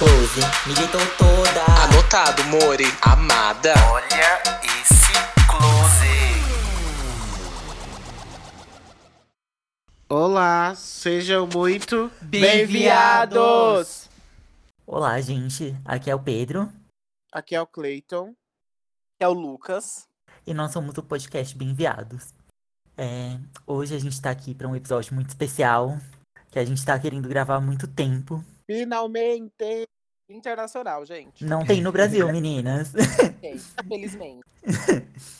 close, me deitou toda. Anotado, Mori, amada. Olha esse close. Olá, sejam muito Bem-viados! Olá, gente. Aqui é o Pedro Aqui é o Clayton. É o Lucas. e nós somos o podcast Bem-Viados. É, hoje a gente tá aqui para um episódio muito especial que a gente tá querendo gravar há muito tempo. Finalmente! Internacional, gente. Não tem no Brasil, meninas. Ok, Felizmente.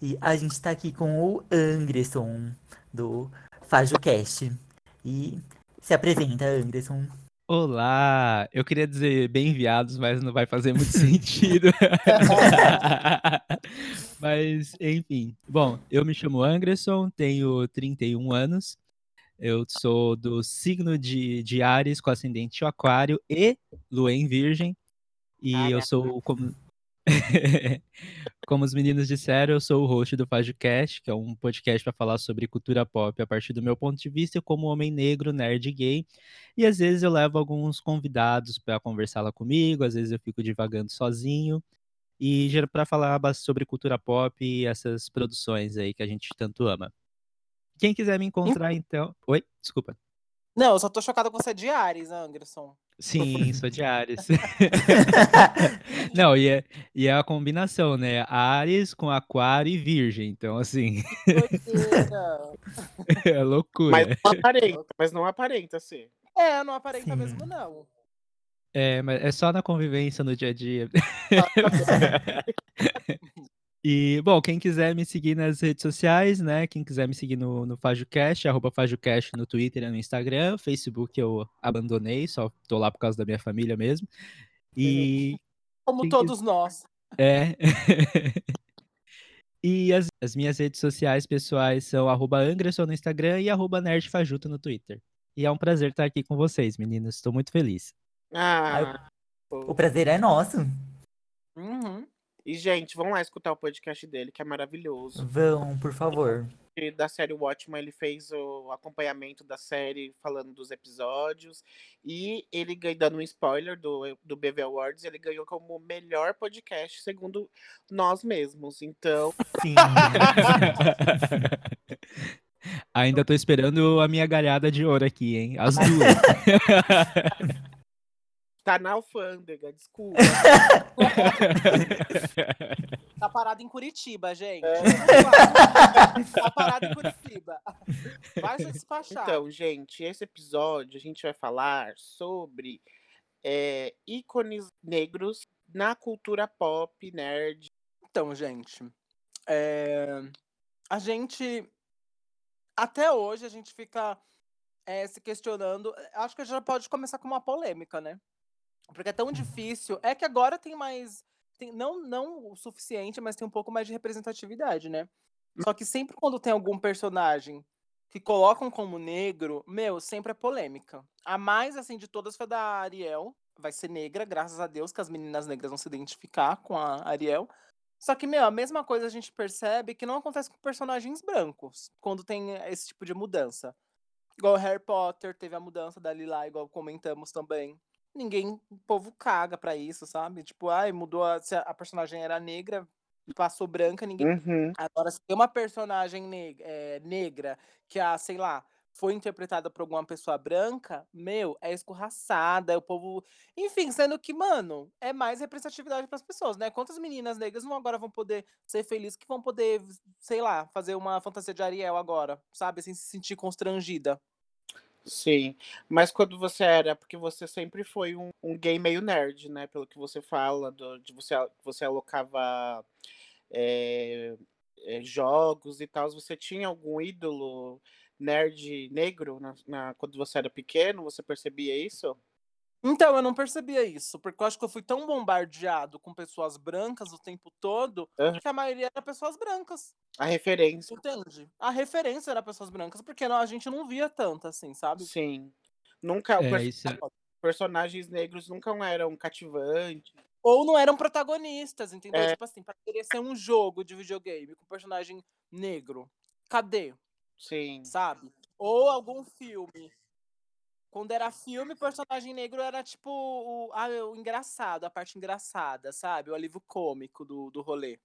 E a gente tá aqui com o Anderson do FajoCast. E se apresenta, Anderson. Olá! Eu queria dizer bem-viados, mas não vai fazer muito sentido. mas, enfim. Bom, eu me chamo Anderson, tenho 31 anos. Eu sou do signo de, de Ares, com ascendente em Aquário e Lua em Virgem. E eu sou, como, como os meninos disseram, eu sou o host do FajoCast, que é um podcast para falar sobre cultura pop a partir do meu ponto de vista como homem negro, nerd gay. E às vezes eu levo alguns convidados para conversar lá comigo, às vezes eu fico divagando sozinho. E para falar sobre cultura pop e essas produções aí que a gente tanto ama. Quem quiser me encontrar, então. Oi, desculpa. Não, eu só tô chocada com você de Ares, Anderson. Sim, sou de Ares. Não, e é, e é a combinação, né? Ares com Aquário e Virgem. Então, assim, é loucura. Mas não aparenta, mas não aparenta ser. é, não aparenta Sim. mesmo, não. É, mas é só na convivência no dia a dia. E, bom, quem quiser me seguir nas redes sociais, né? Quem quiser me seguir no, no FajoCast, arroba FajoCast no Twitter e no Instagram. Facebook eu abandonei, só tô lá por causa da minha família mesmo. E Como Quem todos nós. é. E as, as minhas redes sociais pessoais são arroba Anderson no Instagram e arroba nerdfajuto no Twitter. E é um prazer estar aqui com vocês, meninos. Estou muito feliz. Ah, O prazer é nosso. Uhum. E gente, vamos lá escutar o podcast dele, que é maravilhoso. Vão, por favor. E Da série Watchmen, ele fez o acompanhamento da série, falando dos episódios. E ele ganhou, dando um spoiler do, do BV Awards, ele ganhou como o melhor podcast, segundo nós mesmos. Então, Sim. Ainda tô esperando a minha galhada de ouro aqui, hein? As duas. tá na alfândega, desculpa. Tá parado em Curitiba, gente. É. Tá parado em Curitiba. Vai se despachar. Então, gente, esse episódio a gente vai falar sobre é, ícones negros na cultura pop, nerd. Então, gente, é, a gente até hoje a gente fica é, se questionando. Acho que já pode começar com uma polêmica, né? Porque é tão difícil. É que agora tem mais, tem, não não o suficiente, mas tem um pouco mais de representatividade, né? Só que sempre quando tem algum personagem que colocam como negro, meu, sempre é polêmica. A mais assim de todas foi da Ariel. Vai ser negra, graças a Deus, que as meninas negras vão se identificar com a Ariel. Só que, meu, a mesma coisa a gente percebe que não acontece com personagens brancos quando tem esse tipo de mudança. Igual Harry Potter, teve a mudança da Lila, igual comentamos também. Ninguém, o povo caga pra isso, sabe? Tipo, ai, mudou, a, se a- personagem era negra, passou branca, ninguém Uhum. Agora, se tem uma personagem neg- eh, negra que, a, sei lá, foi interpretada por alguma pessoa branca, meu, é escorraçada, é o povo. Enfim, sendo que, mano, é mais representatividade para as pessoas, né? Quantas meninas negras não agora vão poder ser felizes que vão poder, sei lá, fazer uma fantasia de Ariel agora, sabe? Sem se sentir constrangida. Sim, mas quando você era, porque você sempre foi um, um gay meio nerd, né? Pelo que você fala, do- de você, você alocava é, é, jogos e tal. Você tinha algum ídolo nerd negro na, na- quando você era pequeno? Você percebia isso? Então, eu não percebia isso, porque eu acho que eu fui tão bombardeado com pessoas brancas o tempo todo Aham. que a maioria era pessoas brancas. A referência, Entende? A referência era pessoas brancas, porque não- a gente não via tanto assim, sabe? sim. Nunca, o É, perso- isso é- personagens negros nunca eram cativantes. Ou não eram protagonistas, entendeu? É. Tipo assim, pra querer ser um jogo de videogame com personagem negro. Cadê? Sim. Sabe? Ou algum filme Quando era filme, o personagem negro era tipo o, ah, o engraçado, a parte engraçada, sabe? O alívio cômico do, do rolê.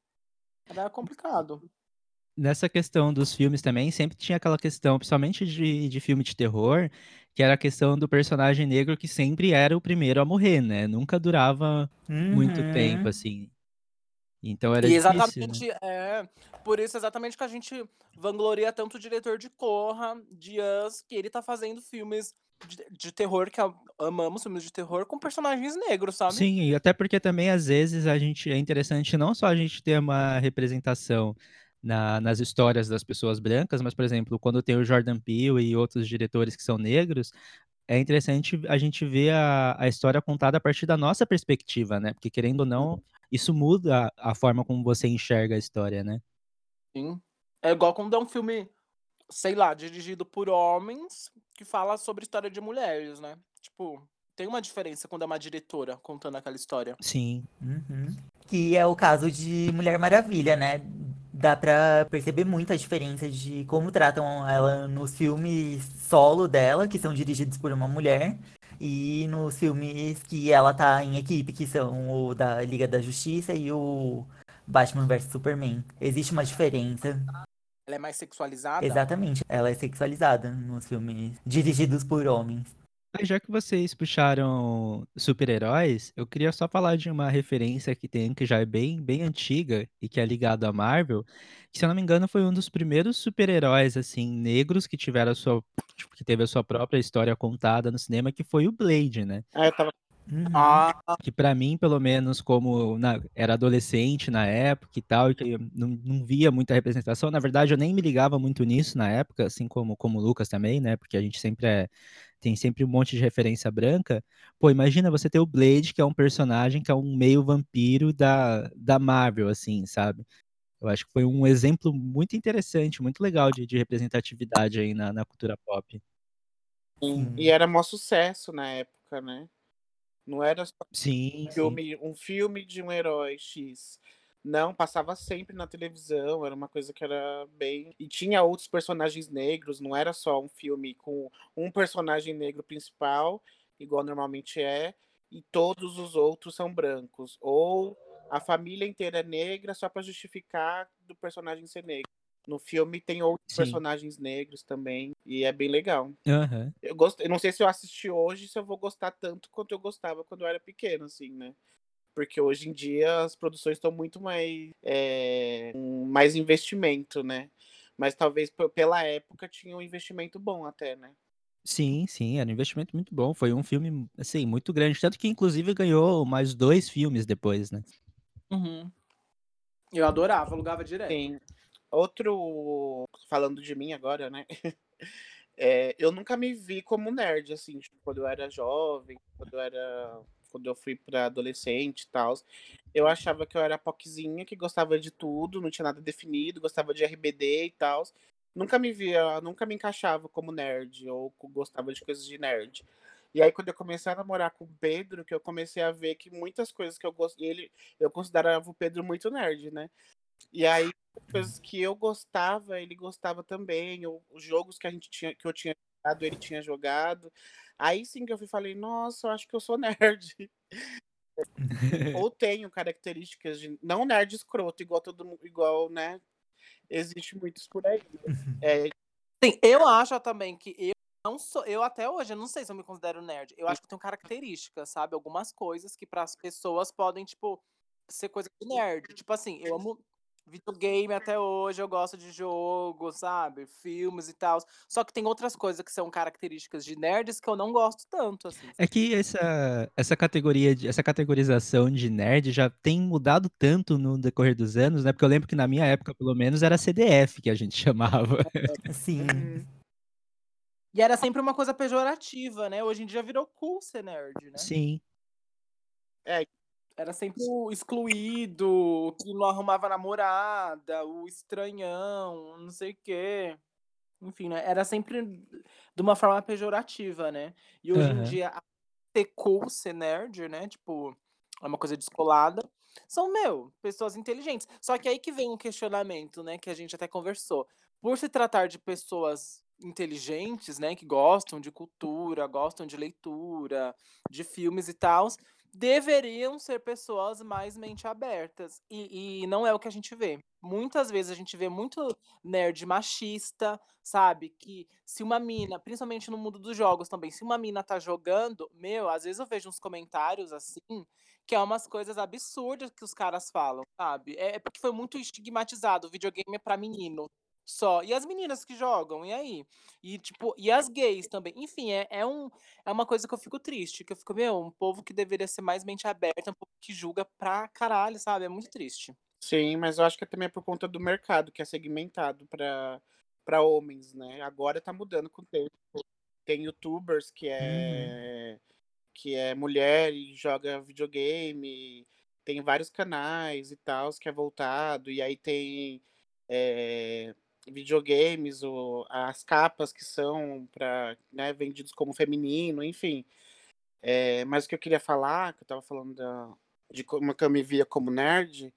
Era complicado. Nessa questão dos filmes também, sempre tinha aquela questão, principalmente de, de filme de terror, que era a questão do personagem negro que sempre era o primeiro a morrer, né? Nunca durava muito tempo, Uhum. assim. Então era E difícil, né? exatamente, é, por isso exatamente que a gente vangloria tanto o diretor de Corra, de Us, que ele tá fazendo filmes de, de terror, que amamos filmes de terror, com personagens negros, sabe? Sim, e até porque também às vezes a gente é interessante não só a gente ter uma representação na- nas histórias das pessoas brancas, mas, por exemplo, quando tem o Jordan Peele e outros diretores que são negros, é interessante a gente ver a, a história contada a partir da nossa perspectiva, né? Porque querendo ou não, isso muda a, a forma como você enxerga a história, né? Sim. É igual quando é um filme, sei lá, dirigido por homens que fala sobre história de mulheres, né? Tipo, tem uma diferença quando é uma diretora contando aquela história. Sim. Uhum. Que é o caso de Mulher Maravilha, né? Dá pra perceber muito a diferença de como tratam ela nos filmes solo dela, que são dirigidos por uma mulher, e nos filmes que ela tá em equipe, que são o da Liga da Justiça e o Batman vs Superman. Existe uma diferença. Ela é mais sexualizada? Exatamente. Ela é sexualizada nos filmes dirigidos por homens. Já que vocês puxaram super-heróis, eu queria só falar de uma referência que tem, que já é bem, bem antiga e que é ligado à Marvel, que, se eu não me engano, foi um dos primeiros super-heróis, assim, negros que tiveram a sua, tipo, que teve a sua própria história contada no cinema, que foi o Blade, né? Ah, eu tava. Uhum. Ah, Que pra mim, pelo menos, como na- era adolescente na época e tal, e que eu não, não via muita representação, na verdade eu nem me ligava muito nisso na época, assim como, como o Lucas também, né? Porque a gente sempre é, tem sempre um monte de referência branca. Pô, imagina você ter o Blade, que é um personagem que é um meio vampiro da, da Marvel, assim, sabe? Eu acho que foi um exemplo muito interessante, muito legal de, de representatividade aí na, na cultura pop. Sim. E era maior sucesso na época, né? Não era só Sim, um sim. filme, um filme de um herói X. Não, passava sempre na televisão, era uma coisa que era bem. E tinha outros personagens negros, não era só um filme com um personagem negro principal, igual normalmente é, e todos os outros são brancos. Ou a família inteira é negra só para justificar do personagem ser negro. No filme tem outros Sim. personagens negros também, e é bem legal. Aham. Eu, gost... eu não sei se eu assisti hoje, se eu vou gostar tanto quanto eu gostava quando eu era pequeno, assim, né? Porque hoje em dia as produções estão muito mais. É, com mais investimento, né? Mas talvez pela época tinha um investimento bom até, né? Sim, sim, era um investimento muito bom. Foi um filme, assim, muito grande. Tanto que, inclusive, ganhou mais dois filmes depois, né? uhum. Eu adorava, alugava direto. Sim. Outro. Falando de mim agora, né? É, eu nunca me vi como nerd, assim, tipo, quando eu era jovem, quando eu era. Quando eu fui pra adolescente e tal. Eu achava que eu era poquezinha, que gostava de tudo, não tinha nada definido, gostava de RBD e tal. Nunca me via, nunca me encaixava como nerd, ou gostava de coisas de nerd. E aí, quando eu comecei a namorar com o Pedro, que eu comecei a ver que muitas coisas que eu gostei, ele, eu considerava o Pedro muito nerd, né? E aí, coisas que eu gostava, ele gostava também. ou Os jogos que a gente tinha, que eu tinha jogado, ele tinha jogado. Aí sim que eu fui falei, nossa, eu acho que eu sou nerd. Ou tenho características de. Não nerd escroto, igual todo mundo, igual, né? Existe muitos por aí. É, Sim, eu acho também que eu não sou. Eu até hoje, eu não sei se eu me considero nerd. Eu acho que eu tenho características, sabe? Algumas coisas que para as pessoas podem, tipo, ser coisa de nerd. Tipo assim, eu amo videogame até hoje, eu gosto de jogo, sabe? Filmes e tal. Só que tem outras coisas que são características de nerds que eu não gosto tanto, assim. É que essa, essa categoria, de, essa categorização de nerd já tem mudado tanto no decorrer dos anos, né? Porque eu lembro que na minha época, pelo menos, era CDF que a gente chamava. Sim. E era sempre uma coisa pejorativa, né? Hoje em dia virou cool ser nerd, né? Sim. Era sempre o excluído, o que não arrumava namorada, o estranhão, não sei o quê. Enfim, né? Era sempre de uma forma pejorativa, né? E hoje em Aham. dia, a- ser cool, ser nerd, né? Tipo, é uma coisa descolada. São, meu, pessoas inteligentes. Só que aí que vem um questionamento, né? Que a gente até conversou. Por se tratar de pessoas inteligentes, né, que gostam de cultura, gostam de leitura, de filmes e tals, deveriam ser pessoas mais mente abertas. E, e não é o que a gente vê. Muitas vezes a gente vê muito nerd machista, sabe? Que se uma mina, principalmente no mundo dos jogos também, se uma mina tá jogando, meu, às vezes eu vejo uns comentários assim, que é umas coisas absurdas que os caras falam, sabe? É, é porque foi muito estigmatizado, o videogame é pra menino. Só. E as meninas que jogam, e aí? E, tipo, e as gays também. Enfim, é, é, um, é uma coisa que eu fico triste, que eu fico, meu, um povo que deveria ser mais mente aberta, um povo que julga pra caralho, sabe? É muito triste. Sim, mas eu acho que também é por conta do mercado, que é segmentado pra, pra homens, né? Agora tá mudando com o tempo. Tem youtubers que é, que é mulher e joga videogame, tem vários canais e tal, que é voltado, e aí tem é, videogames, ou as capas que são para né, vendidos como feminino, enfim. É, mas o que eu queria falar, que eu estava falando da, de como eu me via como nerd,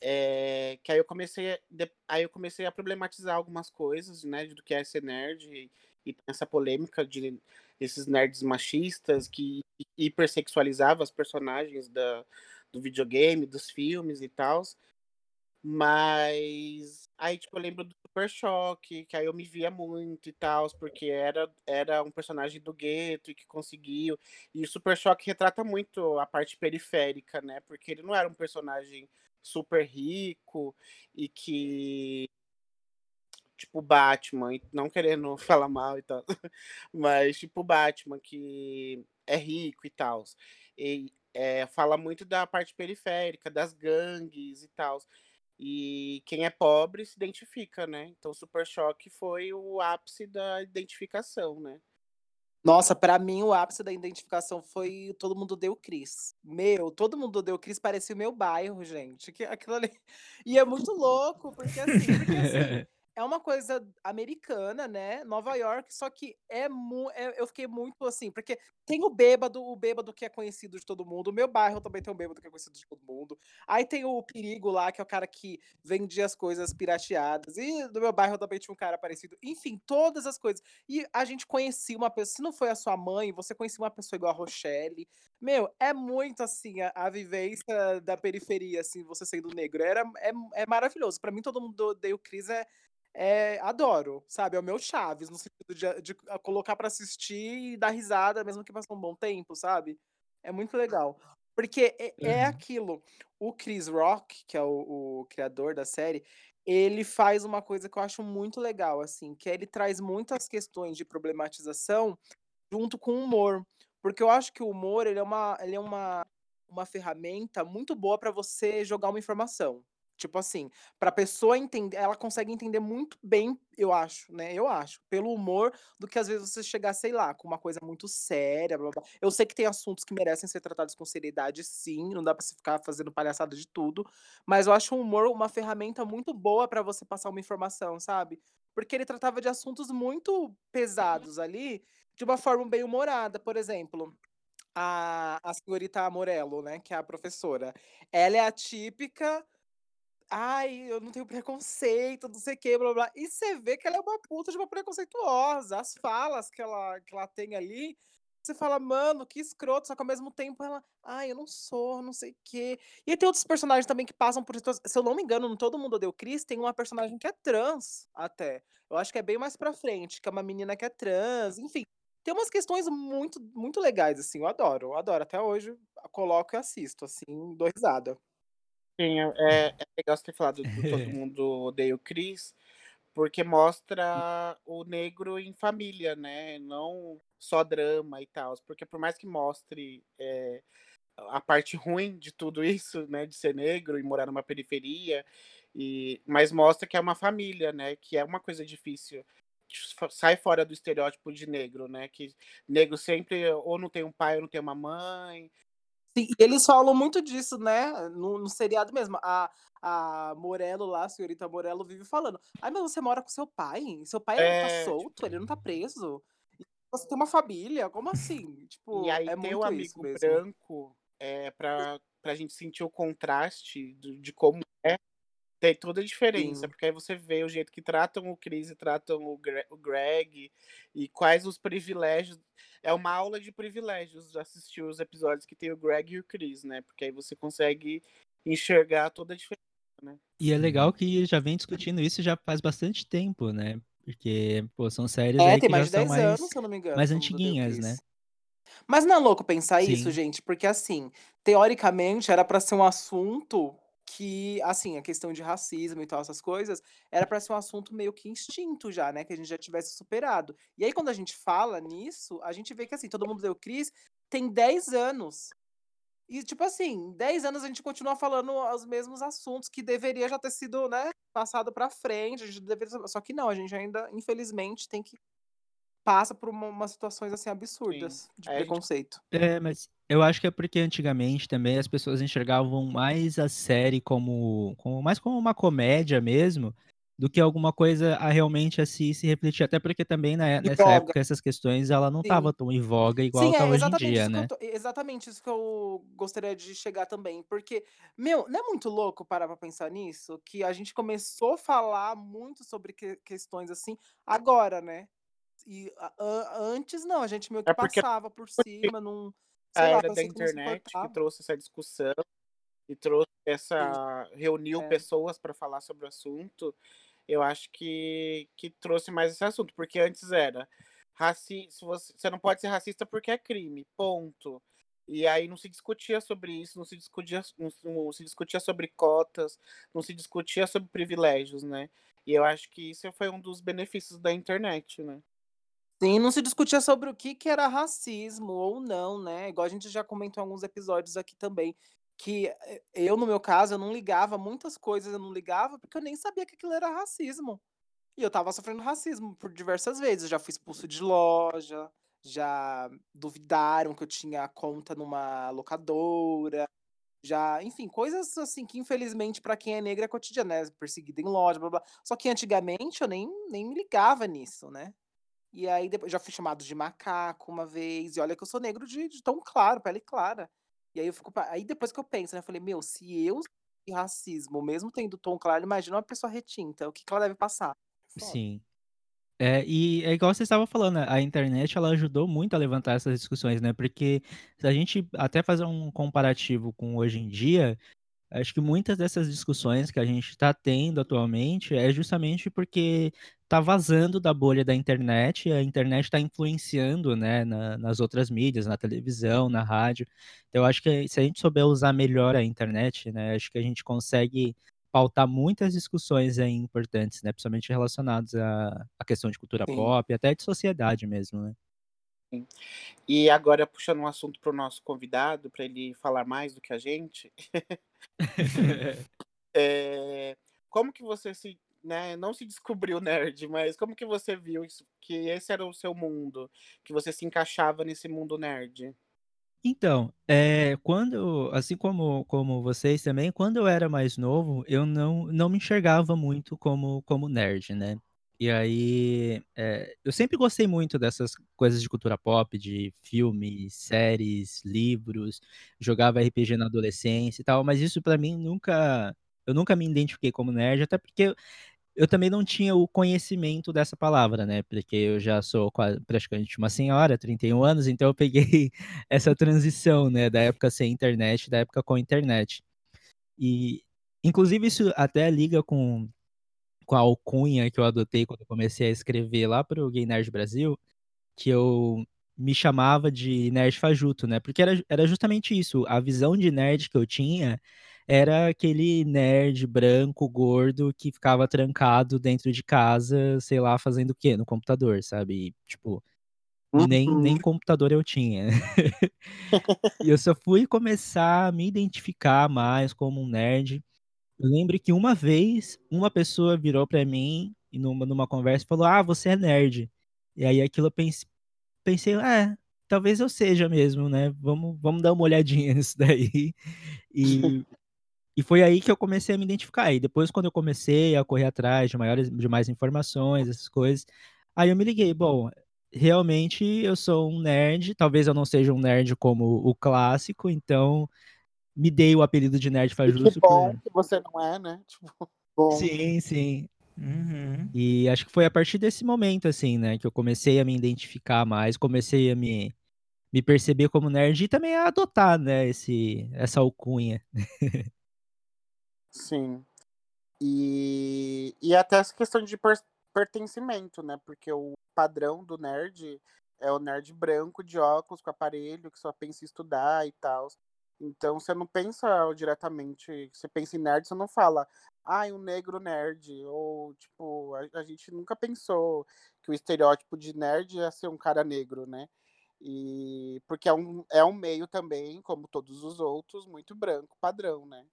é, que aí eu comecei, aí eu comecei a problematizar algumas coisas, né, do que é ser nerd e, e essa polêmica de esses nerds machistas que hipersexualizavam as personagens da, do videogame, dos filmes e tal. Mas aí, tipo, eu lembro do Super Choque, que aí eu me via muito e tal, porque era, era um personagem do gueto e que conseguiu. E o Super Choque retrata muito a parte periférica, né? Porque ele não era um personagem super rico e que. Tipo Batman, não querendo falar mal e tal, mas tipo Batman, que é rico e tal. E é, fala muito da parte periférica, das gangues e tal. E quem é pobre se identifica, né? Então, Super Choque foi o ápice da identificação, né? Nossa, pra mim o ápice da identificação foi Todo Mundo Deu Cris. Meu, Todo Mundo Deu Cris parecia o meu bairro, gente. Que, aquilo ali... E é muito louco, porque assim, porque assim é uma coisa americana, né? Nova York, só que é, mu é eu fiquei muito assim, porque tem o bêbado, o bêbado que é conhecido de todo mundo. O meu bairro também tem um bêbado que é conhecido de todo mundo. Aí tem o perigo lá, que é o cara que vendia as coisas pirateadas. E no meu bairro também tinha um cara parecido. Enfim, todas as coisas. E a gente conhecia uma pessoa. Se não foi a sua mãe, você conhecia uma pessoa igual a Rochelle. Meu, é muito assim a, a vivência da periferia, assim, você sendo negro. Era, é, é maravilhoso. Para mim, todo mundo odeia o Cris é é, adoro, sabe? É o meu Chaves, no sentido de, de colocar para assistir e dar risada, mesmo que passe um bom tempo, sabe? É muito legal. Porque é, é Uhum. aquilo. O Chris Rock, que é o, o criador da série, ele faz uma coisa que eu acho muito legal, assim, que é ele traz muitas questões de problematização junto com o humor. Porque eu acho que o humor ele é uma, ele é uma, uma ferramenta muito boa para você jogar uma informação. Tipo assim, pra pessoa entender ela consegue entender muito bem, eu acho, né, eu acho, pelo humor, do que às vezes você chegar, sei lá, com uma coisa muito séria, blá-blá-blá. Eu sei que tem assuntos que merecem ser tratados com seriedade sim, não dá pra você ficar fazendo palhaçada de tudo, mas eu acho o humor uma ferramenta muito boa pra você passar uma informação, sabe. Porque ele tratava de assuntos muito pesados ali, de uma forma bem humorada. Por exemplo, a a senhorita Morello, né, que é a professora, ela é a típica Ai, eu não tenho preconceito, não sei o quê, blá-blá-blá. E você vê que ela é uma puta de uma preconceituosa. As falas que ela que ela tem ali, você fala: "Mano, que escroto", só que ao mesmo tempo ela: "Ai, eu não sou, não sei o quê". E tem outros personagens também que passam por se eu não me engano, no Todo Mundo Odeia o Chris, tem uma personagem que é trans, até. Eu acho que é bem mais pra frente, que é uma menina que é trans, enfim. Tem umas questões muito muito legais, assim, eu adoro, eu adoro. Até hoje, coloco e assisto, assim, dou risada. Sim, é, é legal você ter falado do Todo Mundo Odeia o Chris, porque mostra o negro em família, né? Não só drama e tal. Porque por mais que mostre é, a parte ruim de tudo isso, né? De ser negro e morar numa periferia, e, mas mostra que é uma família, né? Que é uma coisa difícil. Sai fora do estereótipo de negro, né? Que negro sempre ou não tem um pai ou não tem uma mãe, Sim, e eles falam muito disso, né, no no seriado mesmo. A a Morello lá, a senhorita Morello vive falando: "Ai, mas você mora com seu pai? Seu pai ele tá é, solto, ele não tá preso. E você tem uma família, como assim?" E Tipo, aí é isso amigo branco, é pra pra gente sentir o contraste do de como é Tem toda a diferença, Sim. porque aí você vê o jeito que tratam o Chris e tratam o Gre o Greg, e quais os privilégios é uma aula de privilégios assistir os episódios que tem o Greg e o Chris, né, porque aí você consegue enxergar toda a diferença, né. E é legal que já vem discutindo isso já faz bastante tempo, né, porque, pô, são séries É, aí tem que já mais de são 10 anos, mais se eu não me engano, mais antiguinhas, né. Mas não é louco pensar isso, Sim. gente? Porque, assim, teoricamente era pra ser um assunto que, assim, a questão de racismo e tal, essas coisas, era pra ser um assunto meio que extinto já, né, que a gente já tivesse superado. E aí quando a gente fala nisso, a gente vê que, assim, Todo Mundo Odeia o Chris tem 10 anos. E, tipo assim, 10 anos a gente continua falando os mesmos assuntos que deveria já ter sido, né, passado pra frente, a gente deveria só que não, a gente ainda, infelizmente, tem que passa por uma umas situações, assim, Sim. absurdas de Aí a gente preconceito. É, mas eu acho que é porque antigamente também as pessoas enxergavam mais a série como como mais como uma comédia mesmo, do que alguma coisa a realmente a se se refletir, até porque também, né, Em nessa voga. época essas questões ela não Sim. estava tão em voga igual Sim, tá é hoje em exatamente dia, isso que eu né. tô exatamente isso que eu gostaria de chegar também, porque, meu, não é muito louco parar pra pensar nisso? Que a gente começou a falar muito sobre que questões, assim, agora, né. E a an antes não, a gente meio que É passava por cima, não a sei lá, era da que internet que trouxe essa discussão, e trouxe Sim. essa reuniu É. pessoas pra falar sobre o assunto, eu acho que que trouxe mais esse assunto, porque antes era raci se você você não pode ser racista porque é crime, ponto. E aí não se discutia sobre isso, não se discutia não se discutia sobre cotas, não se discutia sobre privilégios, né. E eu acho que isso foi um dos benefícios da internet, né. Sim, não se discutia sobre o que que era racismo ou não, né, igual a gente já comentou em alguns episódios aqui também, que, eh, eu no meu caso, eu não ligava muitas coisas eu não ligava, porque eu nem sabia que aquilo era racismo. E eu estava sofrendo racismo por diversas vezes, eu já fui expulso de loja, já duvidaram que eu tinha conta numa locadora, já enfim, coisas assim que infelizmente pra quem é negro é cotidiano, né, perseguido em loja, blá-blá-blá. Só que antigamente eu nem nem me ligava nisso, né. E aí depois já fui chamado de macaco uma vez, e olha que eu sou negro de de tom claro, pele clara. E aí eu fico aí depois que eu penso, né, eu falei: "Meu, se eu sofri racismo mesmo tendo tom claro, imagina uma pessoa retinta, o que que ela deve passar". Sim. É, e é igual vocês estavam falando, a internet ela ajudou muito a levantar essas discussões, né, porque se a gente até fazer um comparativo com hoje em dia, acho que muitas dessas discussões que a gente tá tendo atualmente é justamente porque tá vazando da bolha da internet, e a internet tá influenciando, né, na nas outras mídias, na televisão, na rádio. Então eu acho que se a gente souber usar melhor a internet, né, acho que a gente consegue pautar muitas discussões aí importantes, né, principalmente relacionados à à questão de cultura Sim. pop, até de sociedade mesmo, né. E agora puxando um assunto para o nosso convidado, pra ele falar mais do que a gente. Eh, como que você se né, não se descobriu nerd, mas como que você viu isso que esse era o seu mundo, que você se encaixava nesse mundo nerd? Então, eh, quando assim como como vocês também, quando eu era mais novo, eu não não me enxergava muito como como nerd, né. E aí, eh, eu sempre gostei muito dessas coisas de cultura pop, de filmes, séries, livros, jogava RPG na adolescência e tal, mas isso pra mim nunca eu nunca me identifiquei como nerd, até porque eu eu também não tinha o conhecimento dessa palavra, né, porque eu já sou praticamente uma senhora, 31 anos, então eu peguei essa transição, né, da época sem internet, da época com internet. E, inclusive isso até liga com com a alcunha que eu adotei quando eu comecei a escrever lá para o Gay Nerd Brasil, que eu me chamava de nerd fajuto, né, porque era era justamente isso, a visão de nerd que eu tinha, era aquele nerd branco, gordo, que ficava trancado dentro de casa, sei lá, fazendo o quê? No computador, sabe, e tipo, nem nem Uhum. computador eu tinha. E eu só fui começar a me identificar mais como um nerd, eu lembro que uma vez, uma pessoa virou pra mim, e numa numa conversa falou: "Ah, você é nerd". E aí aquilo eu pens pensei: "É, talvez eu seja mesmo, né, vamos vamos dar uma olhadinha nisso daí". E e foi aí que eu comecei a me identificar, e depois quando eu comecei a correr atrás de maiores de mais informações, essas coisas, aí eu me liguei: "Bom, realmente eu sou um nerd, talvez eu não seja um nerd como o clássico, então me dei o apelido de nerd E que fajuto por" bom que você não é, né, tipo Bom, Sim, sim. Uhum. E acho que foi a partir desse momento, assim, né, que eu comecei a me identificar mais, comecei a me, me perceber como nerd e também a adotar, né, esse, essa alcunha. sim. E, e até essa questão de per- pertencimento, né? Porque o padrão do nerd é o nerd branco, de óculos, com aparelho, que só pensa em estudar e tal. Então você não pensa diretamente, você pensa em nerd, você não fala, ai, um negro nerd. Ou, tipo, a, a gente nunca pensou que o estereótipo de nerd ia ser um cara negro, né? E porque é um, é um meio também, como todos os outros, muito branco, padrão, né?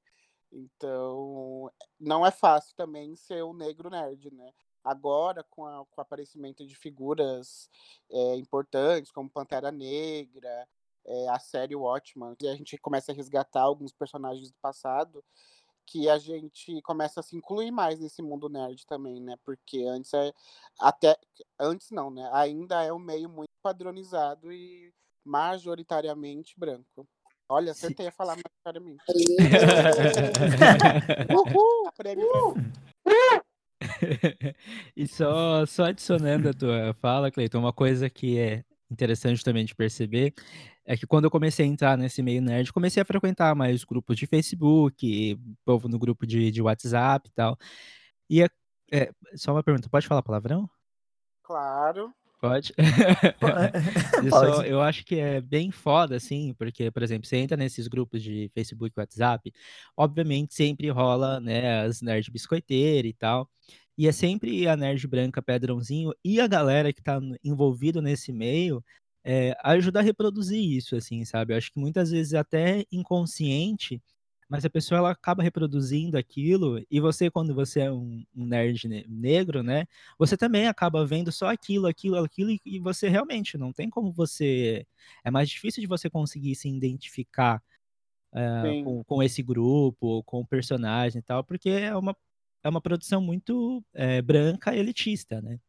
Então, não é fácil também ser um negro nerd, né? Agora, com, a- com o aparecimento de figuras é, importantes, como Pantera Negra, é, a série Watchmen, e a gente começa a resgatar alguns personagens do passado, que a gente começa a se incluir mais nesse mundo nerd também, né? Porque antes é até antes não, né? Ainda é um meio muito padronizado e majoritariamente branco. Olha, acertei a falar majoritariamente. Uhul! Prêmio e só, só adicionando a tua fala, Cleiton, uma coisa que é interessante também de perceber é que quando eu comecei a entrar nesse meio nerd, comecei a frequentar mais grupos de Facebook, povo no grupo de, de WhatsApp e tal. E é, é, só uma pergunta, pode falar palavrão? Claro. Pode? Só- Pode. eu acho que é bem foda, assim, porque, por exemplo, você entra nesses grupos de Facebook e WhatsApp, obviamente sempre rola, né, as nerd biscoiteiras e tal, e é sempre a nerd branca padrãozinho e a galera que tá envolvido nesse meio é, ajuda a reproduzir isso, assim, sabe? Eu acho que muitas vezes é até inconsciente, mas a pessoa ela acaba reproduzindo aquilo, e você, quando você é um, nerd ne- negro, né, você também acaba vendo só aquilo, aquilo, aquilo, e, você realmente não tem como você. É mais difícil de você conseguir se identificar Sim. com, com esse grupo, com o personagem e tal, porque é uma, é uma produção muito eh, branca elitista, né?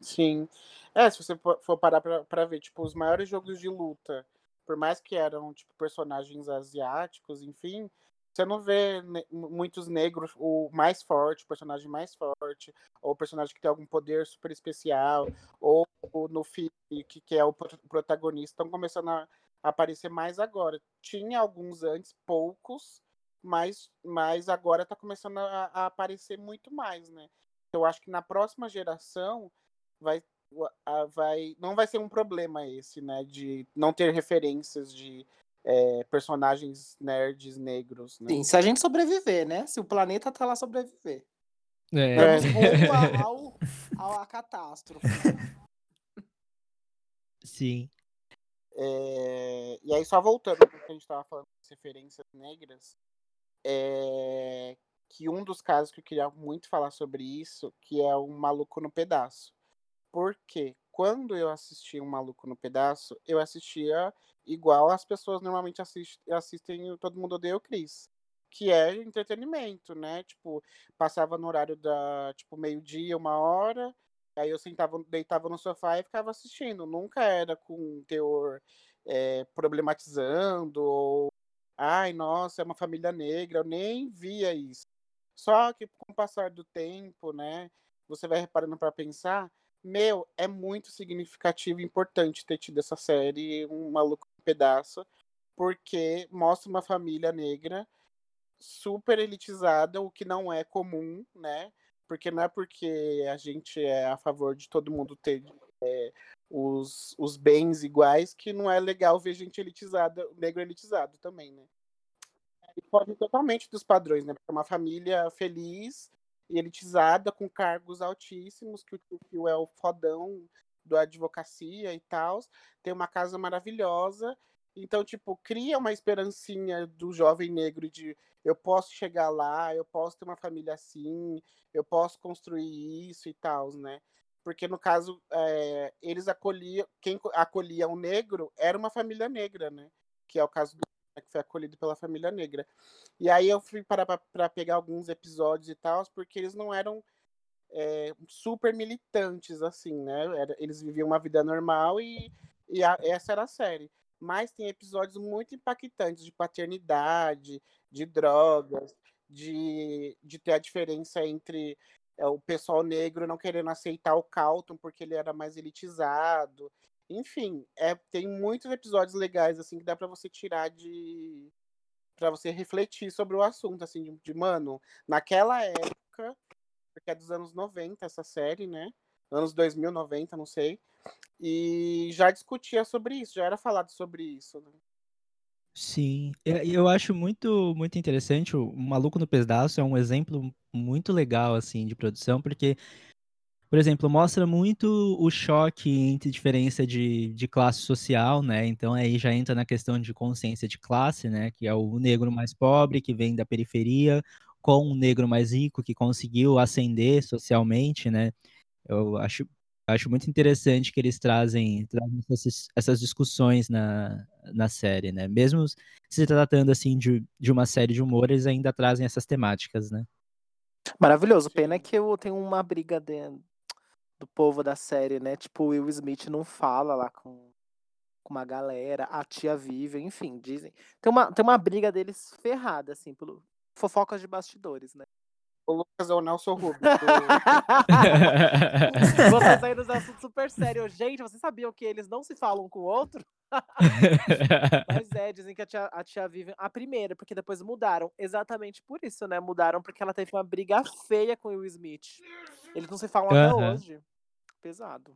Sim. É, se você for parar pra, pra ver, tipo, os maiores jogos de luta, por mais que eram, tipo, personagens asiáticos, enfim, você não vê ne- muitos negros, o mais forte, o personagem mais forte, ou o personagem que tem algum poder super especial, ou o no filme, que, que é o pro- protagonista, estão começando a aparecer mais agora. Tinha alguns antes, poucos, mas, mas agora tá começando a, a aparecer muito mais, né? Eu acho que na próxima geração vai, a- vai não vai ser um problema esse, né, de não ter referências de é, personagens nerds negros, né? Sim, se a gente sobreviver, né? Se o planeta tá lá sobreviver. É. Rumo a- ao, ao, à catástrofe. Sim. É, e aí, só voltando ao que a gente estava falando das referências negras, é, que um dos casos que eu queria muito falar sobre isso, que é o Maluco no Pedaço. Porque quando eu assistia um Maluco no Pedaço, eu assistia igual as pessoas normalmente assist, assistem o Todo Mundo Odeia o Chris. Que é entretenimento, né? Tipo, passava no horário da, tipo, meio-dia, uma hora, aí eu sentava, deitava no sofá e ficava assistindo. Nunca era com teor é, problematizando ou ai, nossa, é uma família negra, eu nem via isso. Só que com o passar do tempo, né, você vai reparando para pensar, meu, é muito significativo e importante ter tido essa série, um maluco pedaço, porque mostra uma família negra super elitizada, o que não é comum, né? Porque não é porque a gente é a favor de todo mundo ter é, os, os bens iguais que não é legal ver gente elitizada, negro elitizado também, né? E totalmente dos padrões, né? Porque é uma família feliz e elitizada, com cargos altíssimos, que o tio é o fodão da advocacia e tal, tem uma casa maravilhosa. Então, tipo, cria uma esperancinha do jovem negro de eu posso chegar lá, eu posso ter uma família assim, eu posso construir isso e tal, né? Porque no caso, é, eles acolhiam, quem acolhia o negro era uma família negra, né? Que é o caso do que foi acolhido pela família negra. E aí eu fui parar para pegar alguns episódios e tal, porque eles não eram é, super militantes, assim, né? Era, eles viviam uma vida normal e, e a, essa era a série. Mas tem episódios muito impactantes de paternidade, de drogas, de, de ter a diferença entre o pessoal negro não querendo aceitar o Calton porque ele era mais elitizado. Enfim, é, tem muitos episódios legais assim que dá para você tirar de para você refletir sobre o assunto assim de, de, mano, naquela época, porque é dos anos 90 essa série, né? Anos 2000, 90, não sei. E já discutia sobre isso, já era falado sobre isso. Né? Sim, eu, eu acho muito muito interessante. O Maluco no Pedaço é um exemplo muito legal assim de produção, porque, por exemplo, mostra muito o choque entre diferença de, de classe social, né? Então aí já entra na questão de consciência de classe, né? Que é o negro mais pobre que vem da periferia com um negro mais rico que conseguiu ascender socialmente, né? Eu acho acho muito interessante que eles trazem, trazem essas, essas, discussões na, na série, né? Mesmo se tratando assim de, de uma série de humor, eles ainda trazem essas temáticas, né? Maravilhoso. Pena que eu tenho uma briga dentro do povo da série, né? Tipo, o Will Smith não fala lá com, com uma galera, a tia vive, enfim, dizem. Tem uma, tem uma briga deles ferrada, assim, pelo fofocas de bastidores, né? O Lucas é o Nelson Rubens. vocês aí nos assuntos super sérios. Gente, vocês sabiam que eles não se falam com o outro? Mas é, dizem que a tia, a tia Vivian, a primeira, porque depois mudaram. Exatamente por isso, né? Mudaram porque ela teve uma briga feia com o Will Smith. Eles não se falam até hoje. Pesado.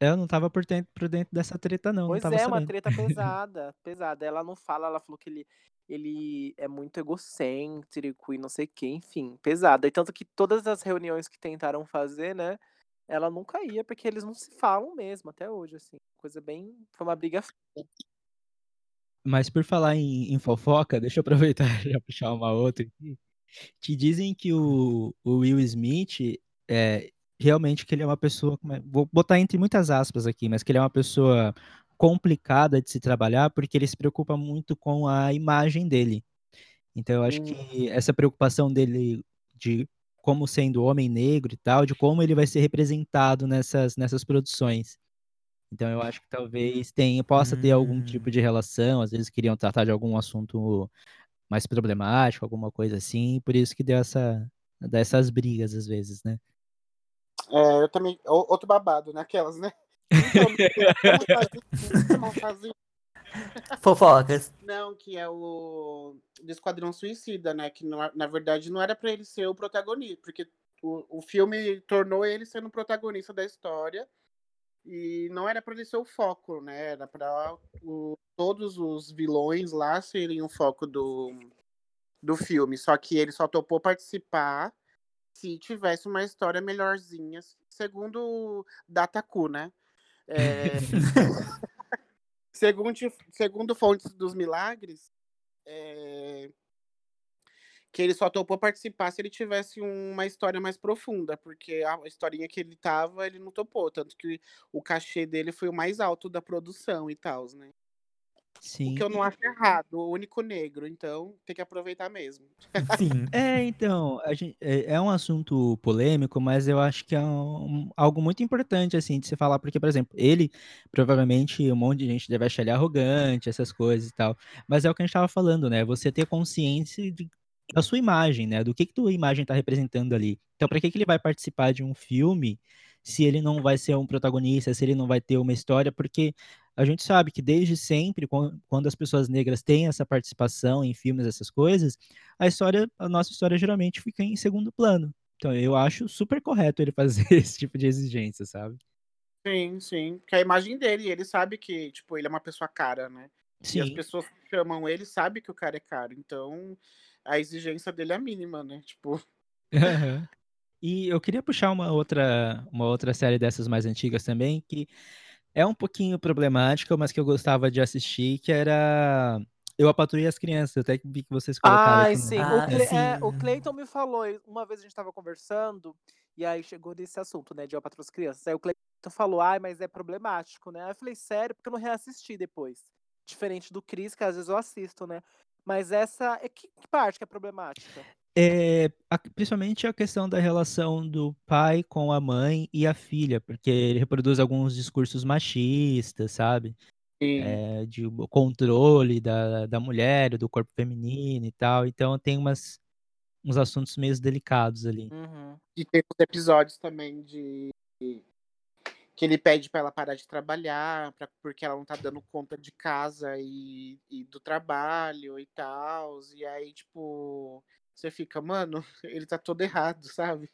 Eu não tava por dentro, por dentro dessa treta, não. Pois não é, sabendo. uma treta pesada, pesada. Ela não fala, ela falou que ele ele é muito egocêntrico e não sei o que, enfim, pesado. E tanto que todas as reuniões que tentaram fazer, né, ela nunca ia, porque eles não se falam mesmo até hoje, assim. Coisa bem. Foi uma briga. Mas por falar em, em fofoca, deixa eu aproveitar já puxar uma outra aqui. Que dizem que o, o Will Smith é realmente que ele é uma pessoa. É, vou botar entre muitas aspas aqui, mas que ele é uma pessoa complicada de se trabalhar porque ele se preocupa muito com a imagem dele. Então eu acho que hum. essa preocupação dele de como sendo homem negro e tal, de como ele vai ser representado nessas, nessas produções. Então eu acho que talvez tenha, possa ter algum tipo de hum. relação, às vezes queriam tratar de algum assunto mais problemático, alguma coisa assim, por isso que deu essa dessas brigas às vezes, né? É, eu também outro babado naquelas, né? Fofocas. Não, que é o do Esquadrão Suicida, né? Que não, na verdade não era para ele ser o protagonista, porque o, o filme tornou ele sendo o protagonista da história e não era para ele ser o foco, né? Era para todos os vilões lá serem o foco do, do filme. Só que ele só topou participar se tivesse uma história melhorzinha, segundo Dataku, né? É... segundo, segundo fontes dos milagres, é... que ele só topou participar se ele tivesse uma história mais profunda, porque a historinha que ele tava, ele não topou, tanto que o cachê dele foi o mais alto da produção e tal, né? Sim. O que eu não acho errado, o único negro, então tem que aproveitar mesmo. Sim. é, então, gente, é, é, um assunto polêmico, mas eu acho que é um, algo muito importante, assim, de se falar, porque, por exemplo, ele, provavelmente, um monte de gente deve achar ele arrogante, essas coisas e tal, mas é o que a gente estava falando, né? Você ter consciência de, da sua imagem, né? Do que que tua imagem está representando ali. Então, para que que ele vai participar de um filme se ele não vai ser um protagonista, se ele não vai ter uma história, porque a gente sabe que desde sempre, quando as pessoas negras têm essa participação em filmes, essas coisas, a história, a nossa história geralmente fica em segundo plano. Então eu acho super correto ele fazer esse tipo de exigência, sabe? Sim, sim. Que a imagem dele, ele sabe que, tipo, ele é uma pessoa cara, né? Sim. E as pessoas que chamam ele sabem que o cara é caro. Então, a exigência dele é mínima, né? Tipo. Uhum. E eu queria puxar uma outra, uma outra série dessas mais antigas também, que é um pouquinho problemática, mas que eu gostava de assistir, que era Eu a Patrulha as Crianças, até que vi que vocês colocaram Ai, sim. Ah, o, Cle sim. É, o Cleiton me falou, uma vez a gente estava conversando, e aí chegou desse assunto, né, de Eu a Patrulha as Crianças. Aí o Cleiton falou, ai, mas é problemático, né? Aí eu falei, sério, porque eu não reassisti depois. Diferente do Cris, que às vezes eu assisto, né? Mas essa, é que, que parte que é problemática? É, a, principalmente a questão da relação do pai com a mãe e a filha, porque ele reproduz alguns discursos machistas, sabe? Eh, de controle da da mulher, do corpo feminino e tal, então tem umas uns assuntos meio delicados ali. Uhum. E tem os episódios também de que ele pede pra ela parar de trabalhar, pra porque ela não tá dando conta de casa e e do trabalho e tals, e aí, tipo, você fica: "Mano, ele tá todo errado", sabe.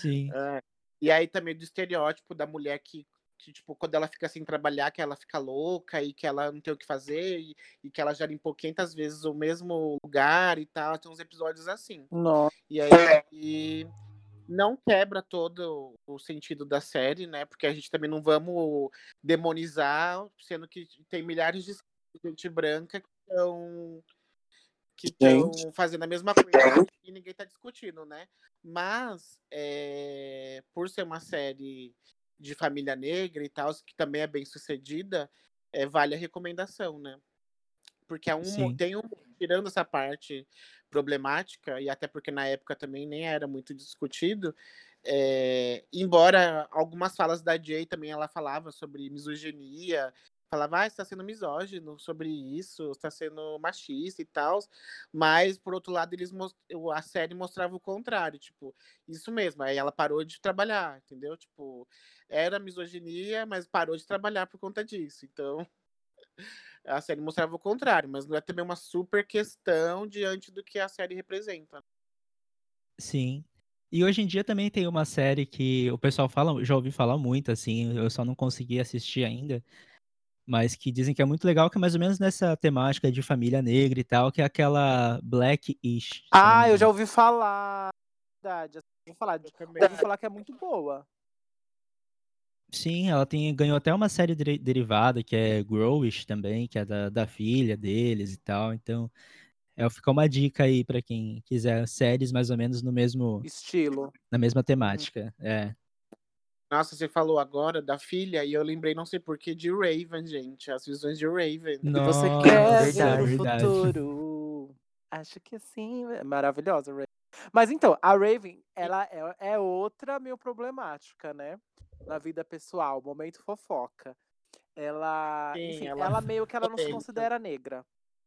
Sim. É. E aí também do estereótipo da mulher que que, tipo, quando ela fica sem trabalhar, que ela fica louca e que ela não tem o que fazer e e que ela já limpou 500 vezes o mesmo lugar e tal, tem uns episódios assim. No E aí e não quebra todo o sentido da série, né, porque a gente também não vamos demonizar, sendo que tem milhares de gente branca que estão que estão fazendo a mesma coisa e ninguém tá discutindo, né. Mas, eh, por ser uma série de família negra e tals, que também é bem-sucedida, eh, vale a recomendação, né. Porque é um Sim. tem um tirando essa parte problemática, e até porque na época também nem era muito discutido, eh, embora algumas falas da Jay também ela falava sobre misoginia, falava: "Ah, você tá sendo misógino sobre isso, você tá sendo machista e tals", mas por outro lado eles mos o a série mostrava o contrário, tipo, isso mesmo, aí ela parou de trabalhar, entendeu, tipo, era misoginia, mas parou de trabalhar por conta disso, então a série mostrava o contrário, mas não é também uma super questão diante do que a série representa. Sim. E hoje em dia também tem uma série que o pessoal fala já ouvi falar muito, assim, eu só não consegui assistir ainda, mas que dizem que é muito legal, que é mais ou menos nessa temática de família negra e tal, que é aquela Black-ish, eu Ah, eu já ouvi falar. Verdade, assim, ouvi falar de Eu ouvi falar que é muito boa. Sim, ela tem ganhou até uma série deri derivada que é Growish também, que é da da filha deles e tal, então, é fica uma dica aí pra quem quiser séries mais ou menos no mesmo Estilo. na mesma temática. É. Nossa, você falou agora da filha e eu lembrei não sei por que de Raven, gente, as visões de Raven. E você Nossa, quer ver verdade. o verdade. futuro, acho que sim, é maravilhosa Raven. Mas então, a Raven, ela é é outra meio problemática, né, na vida pessoal, momento fofoca. Ela, Sim, enfim, ela ela meio que ela não se considera negra.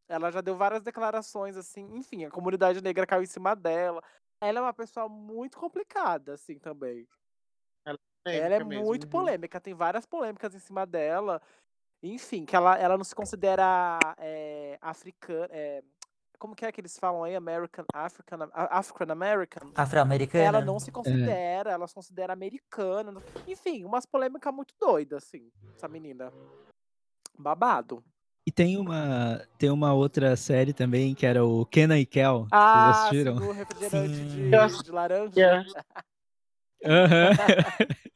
Ela já deu várias declarações, assim, enfim, a comunidade negra caiu em cima dela. Ela é uma pessoa muito complicada, assim, também. Ela é mesmo, muito uhum. polêmica, tem várias polêmicas em cima dela. Enfim, que ela ela não se considera, eh, africana eh, como que é que eles falam aí? American African African American? Ela Afro-americana? não se É. considera, ela se considera americana. Enfim, umas polêmica muito doida, assim, essa menina. Babado. E tem uma tem uma outra série também que era o Kenan e Kel, vocês Ah, assistiram? sim, do refrigerante Sim. de de laranja. Aham.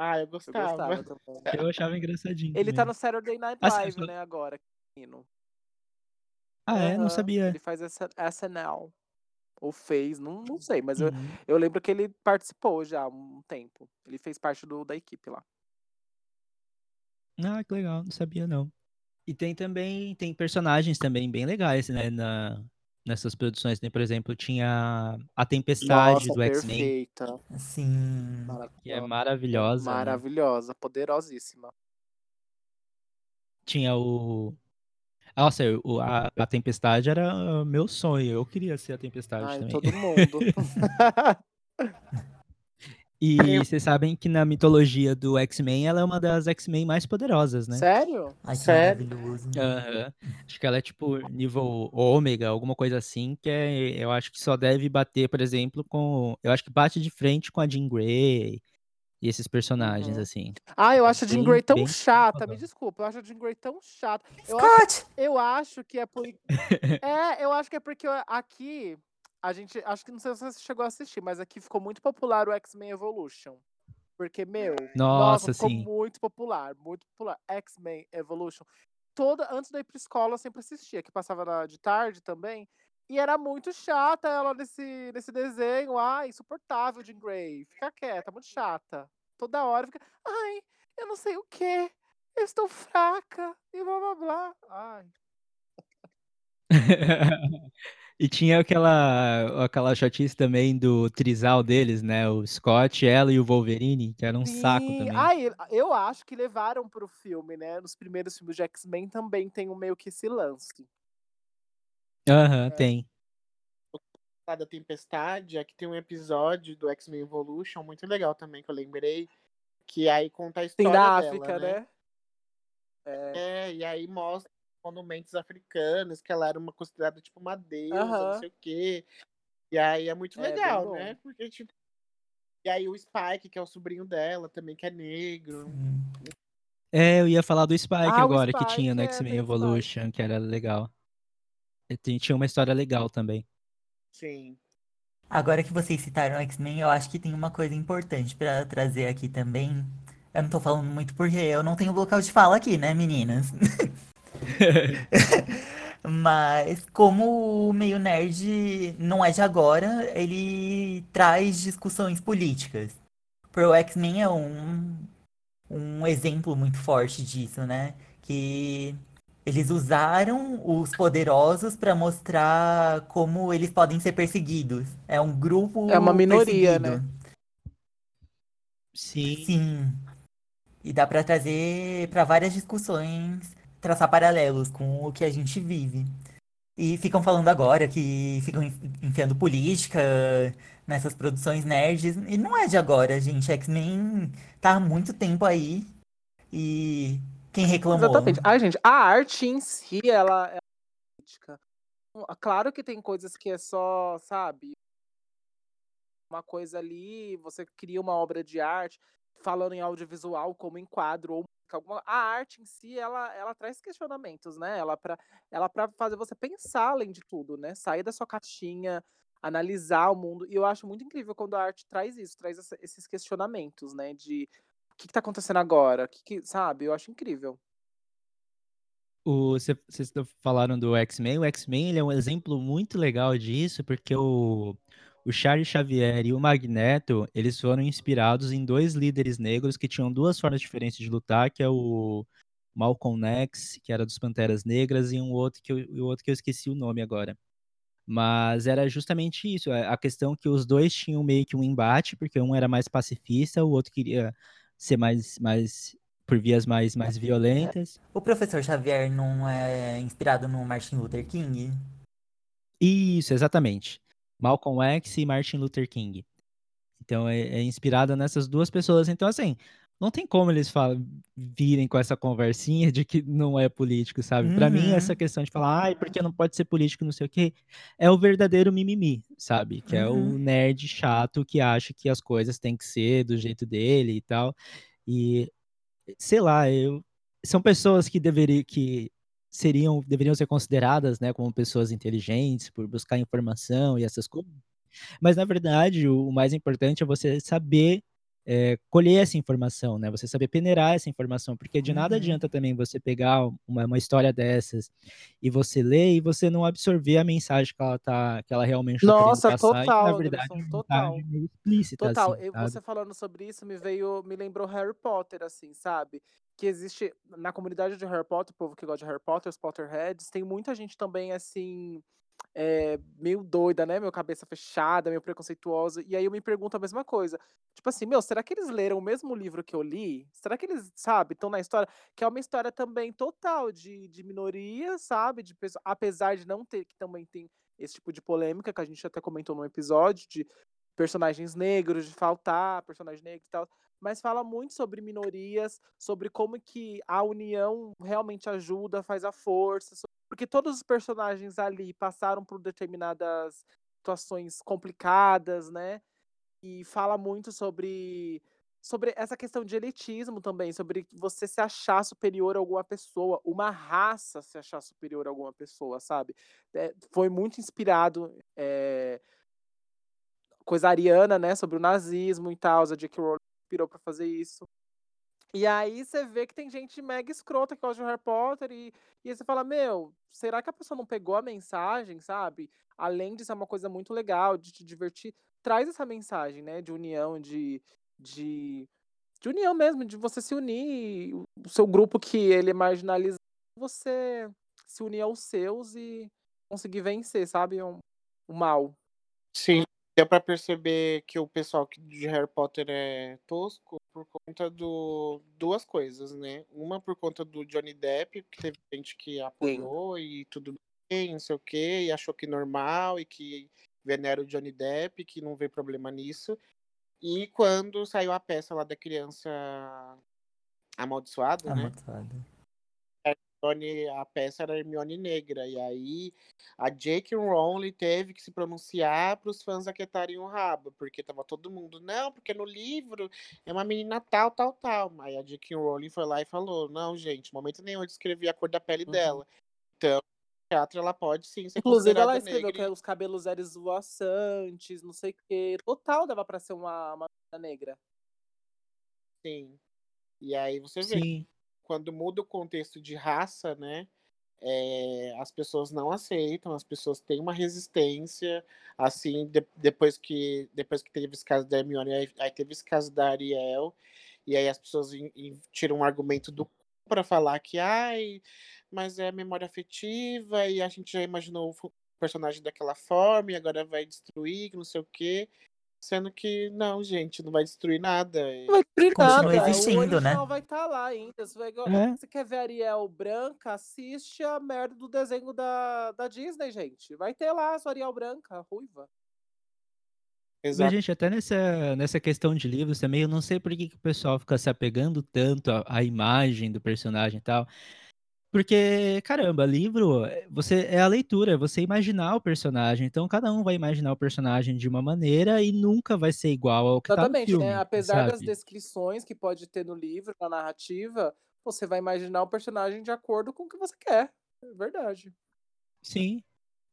Ah, eu Eu gostava. gostava também. Eu achava engraçadinho Ele tá também. no Saturday Night Assim, eu Live, só né, agora, menino. Ah é? Não sabia. ele faz essa SNL. Ou fez, não não sei, mas eu Uhum. eu lembro que ele participou já há um tempo. Ele fez parte do da equipe lá. Ah, que legal, não sabia não. E tem também tem personagens também bem legais, né, na nessas produções, tem, por exemplo, tinha a Tempestade Nossa, do X-Men, perfeita. Sim. que é Maravilhosa. maravilhosa, né. Maravilhosa, poderosíssima. Tinha o nossa, o a a Tempestade era meu sonho, eu queria ser a Tempestade Ai, também. todo mundo. E vocês sabem que na mitologia do X-Men, ela é uma das X-Men mais poderosas, né. Sério? Ai, que Sério? maravilhoso. Aham. Acho que ela é tipo nível ômega, alguma coisa assim, que é eu acho que só deve bater, por exemplo, com eu acho que bate de frente com a Jean Grey e esses personagens, Uhum. assim. Ah, eu acho a Jean bem Grey tão bem chata, me desculpa, eu acho a Jean Grey tão chata. Eu acho Scott! eu acho que é por é, eu acho que é porque aqui, a gente acho que não sei se você chegou a assistir, mas aqui ficou muito popular o X-Men Evolution. Porque, meu, nossa, Nossa, ficou sim. muito popular, muito popular. X-Men Evolution. Toda antes eu ir pra escola eu sempre assistia, que passava na de tarde também, e era muito chata ela nesse nesse desenho. Ai, insuportável, Jean Grey, fica quieta, muito chata. Toda hora fica: "Ai, eu não sei o quê, eu estou fraca", e blá blá blá. Ai. E tinha aquela, aquela chatice também do trisal deles, né? O Scott, ela e o Wolverine, que era um saco Sim. também. Ai, eu acho que levaram pro filme, né? Nos primeiros filmes de X-Men também tem um meio que esse lance. Aham, É. tem. da Tempestade, aqui tem um episódio do X-Men Evolution muito legal também, que eu lembrei. Que aí conta a Tem história da dela, África, né? né? É. É, e aí mostra monumentos africanos, que ela era uma considerada tipo uma deusa, não Aham. sei o quê. E aí é muito É, legal, né? Porque, tipo. E aí o Spike, que é o sobrinho dela, também, que é negro. Hum. É, eu ia falar do Spike Ah, agora, que tinha no Spike, é, X-Men Spike. Evolution, que era legal. E Tinha uma história legal também. Sim. Agora que vocês citaram X-Men, eu acho que tem uma coisa importante pra trazer aqui também. Eu não tô falando muito porque eu não tenho local de fala aqui, né, meninas? Mas como o meio nerd não é de agora, ele traz discussões políticas. Pro X-Men é um, um exemplo muito forte disso, né? Que eles usaram os poderosos pra mostrar como eles podem ser perseguidos. É um grupo É uma minoria, perseguido. né? Sim. Sim. E dá pra trazer pra várias discussões, traçar paralelos com o que a gente vive. E ficam falando agora que ficam enfi- enfiando política nessas produções nerds. E não é de agora, gente. X-Men tá há muito tempo aí. E quem reclamou? Exatamente. Ai, gente, a arte em si, ela é política. Claro que tem coisas que é só, sabe, uma coisa ali, você cria uma obra de arte, falando em audiovisual, como em quadro ou alguma... a arte em si, ela, ela traz questionamentos, né? Ela para ela para fazer você pensar além de tudo, né? Sair da sua caixinha, analisar o mundo. E eu acho muito incrível quando a arte traz isso, traz essa- esses questionamentos, né? De o que, que tá acontecendo agora? Que, que sabe? Eu acho incrível. Vocês falaram do X-Men. O X-Men é um exemplo muito legal disso, porque o, o Charles Xavier e o Magneto, eles foram inspirados em dois líderes negros que tinham duas formas diferentes de lutar, que é o Malcolm X, que era dos Panteras Negras, e um outro que eu, o outro que eu esqueci o nome agora. Mas era justamente isso, a a questão que os dois tinham meio que um embate, porque um era mais pacifista, o outro queria ser mais, mais por vias mais, mais violentas. O professor Xavier não é inspirado no Martin Luther King? Isso, exatamente. Malcolm X e Martin Luther King. Então é, é inspirada nessas duas pessoas. Então, assim, não tem como eles falam, virem com essa conversinha de que não é político, sabe? Pra mim, Uhum. essa questão de falar, ai, porque não pode ser político, não sei o quê, é o verdadeiro mimimi, sabe? Que é o Uhum. nerd chato que acha que as coisas têm que ser do jeito dele e tal. E, sei lá, eu... são pessoas que deveriam, que seriam, deveriam ser consideradas, né, como pessoas inteligentes por buscar informação e essas coisas. Mas, na verdade, o, o mais importante é você saber é, colher essa informação, né? Você saber peneirar essa informação, porque de nada Uhum. adianta também você pegar uma, uma história dessas e você ler e você não absorver a mensagem que ela tá, que ela realmente tá Nossa, passar, e que na total, verdade é Anderson, total. explícita, Total, assim, eu- sabe? você falando sobre isso me veio, me lembrou Harry Potter, assim, sabe? Que existe na comunidade de Harry Potter, o povo que gosta de Harry Potter, os Potterheads, tem muita gente também, assim, é, meio doida, né? Meio cabeça fechada, meio preconceituosa. E aí eu me pergunto a mesma coisa. Tipo assim, meu, será que eles leram o mesmo livro que eu li? Será que eles, sabe, estão na história? Que é uma história também total de, de minoria, sabe? De pessoa, apesar de não ter, que também tem esse tipo de polêmica que a gente até comentou no episódio, de personagens negros, de faltar personagem negro e tal, mas fala muito sobre minorias, sobre como que a união realmente ajuda, faz a força, so- porque todos os personagens ali passaram por determinadas situações complicadas, né? E fala muito sobre sobre essa questão de elitismo também, sobre você se achar superior a alguma pessoa, uma raça se achar superior a alguma pessoa, sabe? É, foi muito inspirado é, coisa ariana, né, sobre o nazismo e tal, a J.K. Rowling inspirou pra fazer isso. E aí você vê que tem gente mega escrota que gosta de Harry Potter e, e aí você fala, meu, será que a pessoa não pegou a mensagem, sabe? Além de ser uma coisa muito legal, de te divertir, traz essa mensagem, né, de união, de, de, de união mesmo, de você se unir, o o seu grupo que ele é marginalizado, você se unir aos seus e conseguir vencer, sabe? Um- o mal. Sim, deu pra perceber que o pessoal que- de Harry Potter é tosco por conta do duas coisas, né? Uma por conta do Johnny Depp, que teve gente que apoiou e tudo bem, não sei o quê, e achou que normal e que venera o Johnny Depp, que não vê problema nisso. E quando saiu a peça lá da criança amaldiçoada, né? Hermione, a peça era Hermione negra. E aí a J.K. Rowling teve que se pronunciar para os fãs aquietarem o rabo, porque tava todo mundo, não, porque no livro é uma menina tal, tal, tal. Aí a J.K. Rowling foi lá e falou, não, gente, momento nenhum eu descrevi a cor da pele Uhum. dela. Então, no teatro ela pode sim ser Inclusive, ela escreveu negra. que os cabelos eram esvoaçantes, não sei o quê. Total dava pra ser uma, uma menina negra. Sim. E aí você vê, Sim. Quando muda o contexto de raça, né? é, as pessoas não aceitam, as pessoas têm uma resistência, assim, de- depois que depois que teve esse caso da Hermione, aí, aí teve esse caso da Ariel, e aí as pessoas in- in- tiram um argumento do para falar que, ai, mas é memória afetiva, e a gente já imaginou o personagem daquela forma, e agora vai destruir, não sei o quê, sendo que, não, gente, não vai destruir nada. e- Não vai destruir Continua nada. existindo, o original né? vai estar lá ainda. Você, vai... É. Você quer ver Ariel branca? Assiste a merda do desenho da, da Disney, gente. Vai ter lá a sua Ariel branca, ruiva. Mas, Exato. gente, até nessa, nessa questão de livros também, eu não sei por que, que o pessoal fica se apegando tanto à, à imagem do personagem e tal. Porque, caramba, livro, é- você é a leitura, é você imaginar o personagem. Então, cada um vai imaginar o personagem de uma maneira e nunca vai ser igual ao que tá no Exatamente, né? filme, Apesar das sabe? descrições que pode ter no livro, na narrativa, você vai imaginar o personagem de acordo com o que você quer. É verdade. Sim.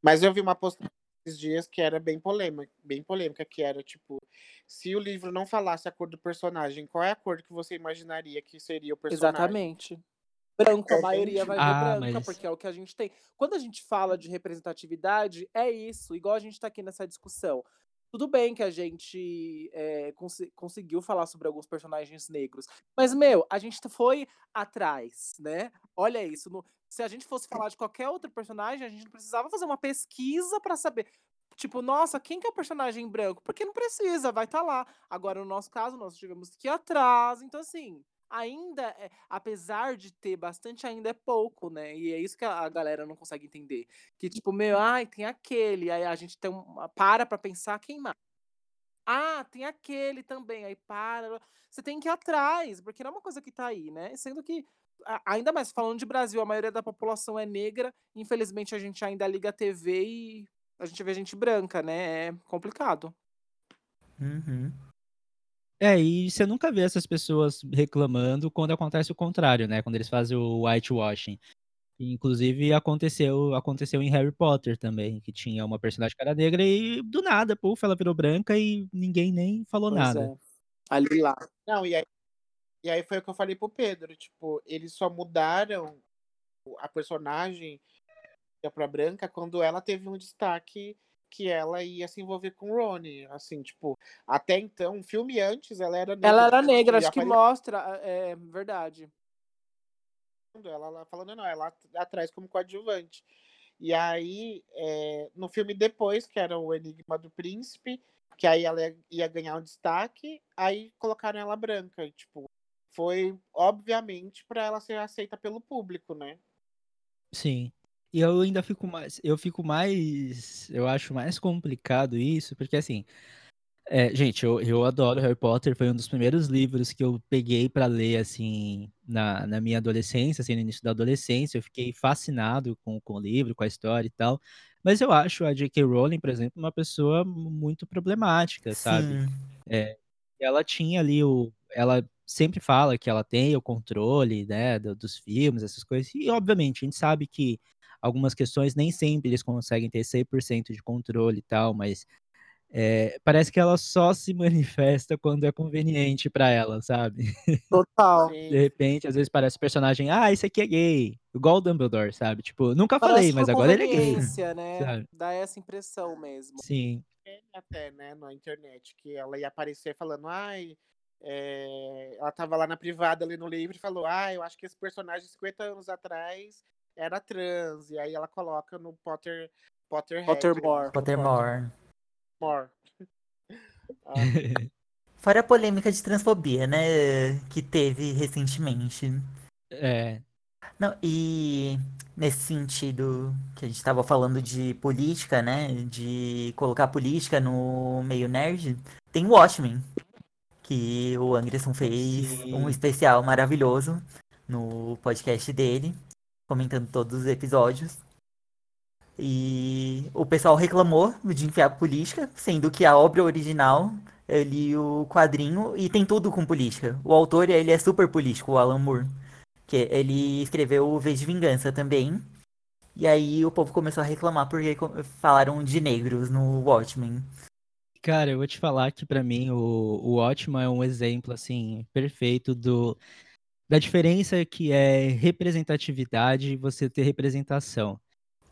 Mas eu vi uma postagem esses dias que era bem polêmica, bem polêmica, que era tipo, se o livro não falasse a cor do personagem, qual é a cor que você imaginaria que seria o personagem? Exatamente. Branco, É a bem maioria vai ver Ah, branca, mas- porque é o que a gente tem. Quando a gente fala de representatividade, é isso, igual a gente tá aqui nessa discussão. Tudo bem que a gente é, consi- conseguiu falar sobre alguns personagens negros, mas, meu, a gente foi atrás, né? Olha isso. no- se a gente fosse falar de qualquer outro personagem, a gente não precisava fazer uma pesquisa pra saber. Tipo, nossa, quem que é o personagem branco? Porque não precisa, vai estar lá. Agora, no nosso caso, nós tivemos que ir atrás. Então, assim, ainda, é- apesar de ter bastante, ainda é pouco, né? E é isso que a a galera não consegue entender. Que, tipo, meu, ai, tem aquele. Aí a gente tem uma, para pra pensar quem mais. Ah, tem aquele também. Aí para. Você tem que ir atrás, porque não é uma coisa que tá aí, né? Sendo que, ainda mais falando de Brasil, a maioria da população é negra. Infelizmente, a gente ainda liga a TV e a gente vê gente branca, né? É complicado. Uhum. É, e você nunca vê essas pessoas reclamando quando acontece o contrário, né? Quando eles fazem o whitewashing. Inclusive aconteceu, aconteceu em Harry Potter também, que tinha uma personagem era negra e do nada, puf, ela virou branca e ninguém nem falou Pois nada. é. Ali lá. Não, e aí, e aí foi o que eu falei pro Pedro, tipo, eles só mudaram a personagem pra branca quando ela teve um destaque que ela ia se envolver com o Rony, assim, tipo, até então, um filme antes ela era negra. Ela era negra, e acho que mostra. É verdade. ela lá falando, não, ela at- atrás como coadjuvante. E aí, é, no filme depois, que era o Enigma do Príncipe, que aí ela ia, ia ganhar um destaque, aí colocaram ela branca. E, tipo, foi, obviamente, para ela ser aceita pelo público, né? Sim. E eu ainda fico mais, eu fico mais, eu acho mais complicado isso, porque assim, é, gente, eu, eu adoro Harry Potter, foi um dos primeiros livros que eu peguei pra ler, assim, na, na minha adolescência, assim, no início da adolescência, eu fiquei fascinado com, com o livro, com a história e tal, mas eu acho a J.K. Rowling, por exemplo, uma pessoa muito problemática, sabe? É, ela tinha ali o. Ela sempre fala que ela tem o controle, né, do- dos filmes, essas coisas. E, obviamente, a gente sabe que algumas questões nem sempre eles conseguem ter 100% de controle e tal, mas é, parece que ela só se manifesta quando é conveniente pra ela, sabe? Total. De repente, às vezes parece personagem, ah, esse aqui é gay. Igual o Dumbledore, sabe? Tipo, nunca falei, Parece mas por agora ele é gay. né? sabe? Dá essa impressão mesmo. Sim. Até, né, na internet, que ela ia aparecer falando, ai, é, ela tava lá na privada, ali no livro, e falou, ah, eu acho que esse personagem 50 anos atrás era trans, e aí ela coloca no Potter, Potterhead. Pottermore. Pottermore. Pottermore. Ah, Fora a polêmica de transfobia, né? Que teve recentemente. É, Não, e nesse sentido que a gente estava falando de política, né? De colocar política no meio nerd, tem o Watchmen, que o Anderson fez Sim. um especial maravilhoso no podcast dele, comentando todos os episódios. E o pessoal reclamou de enfiar política, sendo que a obra original, eu li o quadrinho e tem tudo com política. O autor, ele é super político, o Alan Moore. Que ele escreveu o V de Vingança também. E aí o povo começou a reclamar porque falaram de negros no Watchmen. Cara, eu vou te falar que pra mim o, o Watchmen é um exemplo assim perfeito do da diferença que é representatividade e você ter representação.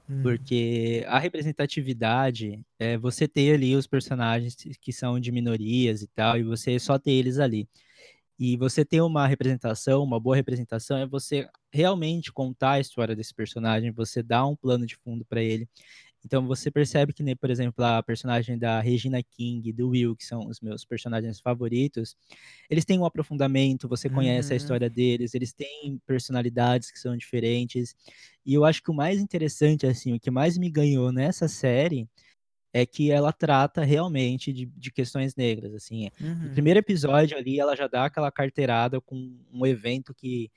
Hum, Porque a representatividade é você ter ali os personagens que são de minorias e tal, e você só ter eles ali. E você ter uma representação, uma boa representação, é você realmente contar a história desse personagem, você dar um plano de fundo pra ele. Então você percebe que, né, por exemplo, a personagem da Regina King, do Will, que são os meus personagens favoritos, eles têm um aprofundamento, você conhece a Uhum. história deles, eles têm personalidades que são diferentes. E eu acho que o mais interessante, assim, o que mais me ganhou nessa série é que ela trata realmente de, de questões negras, assim. No uhum. primeiro episódio ali, ela já dá aquela carteirada com um evento que,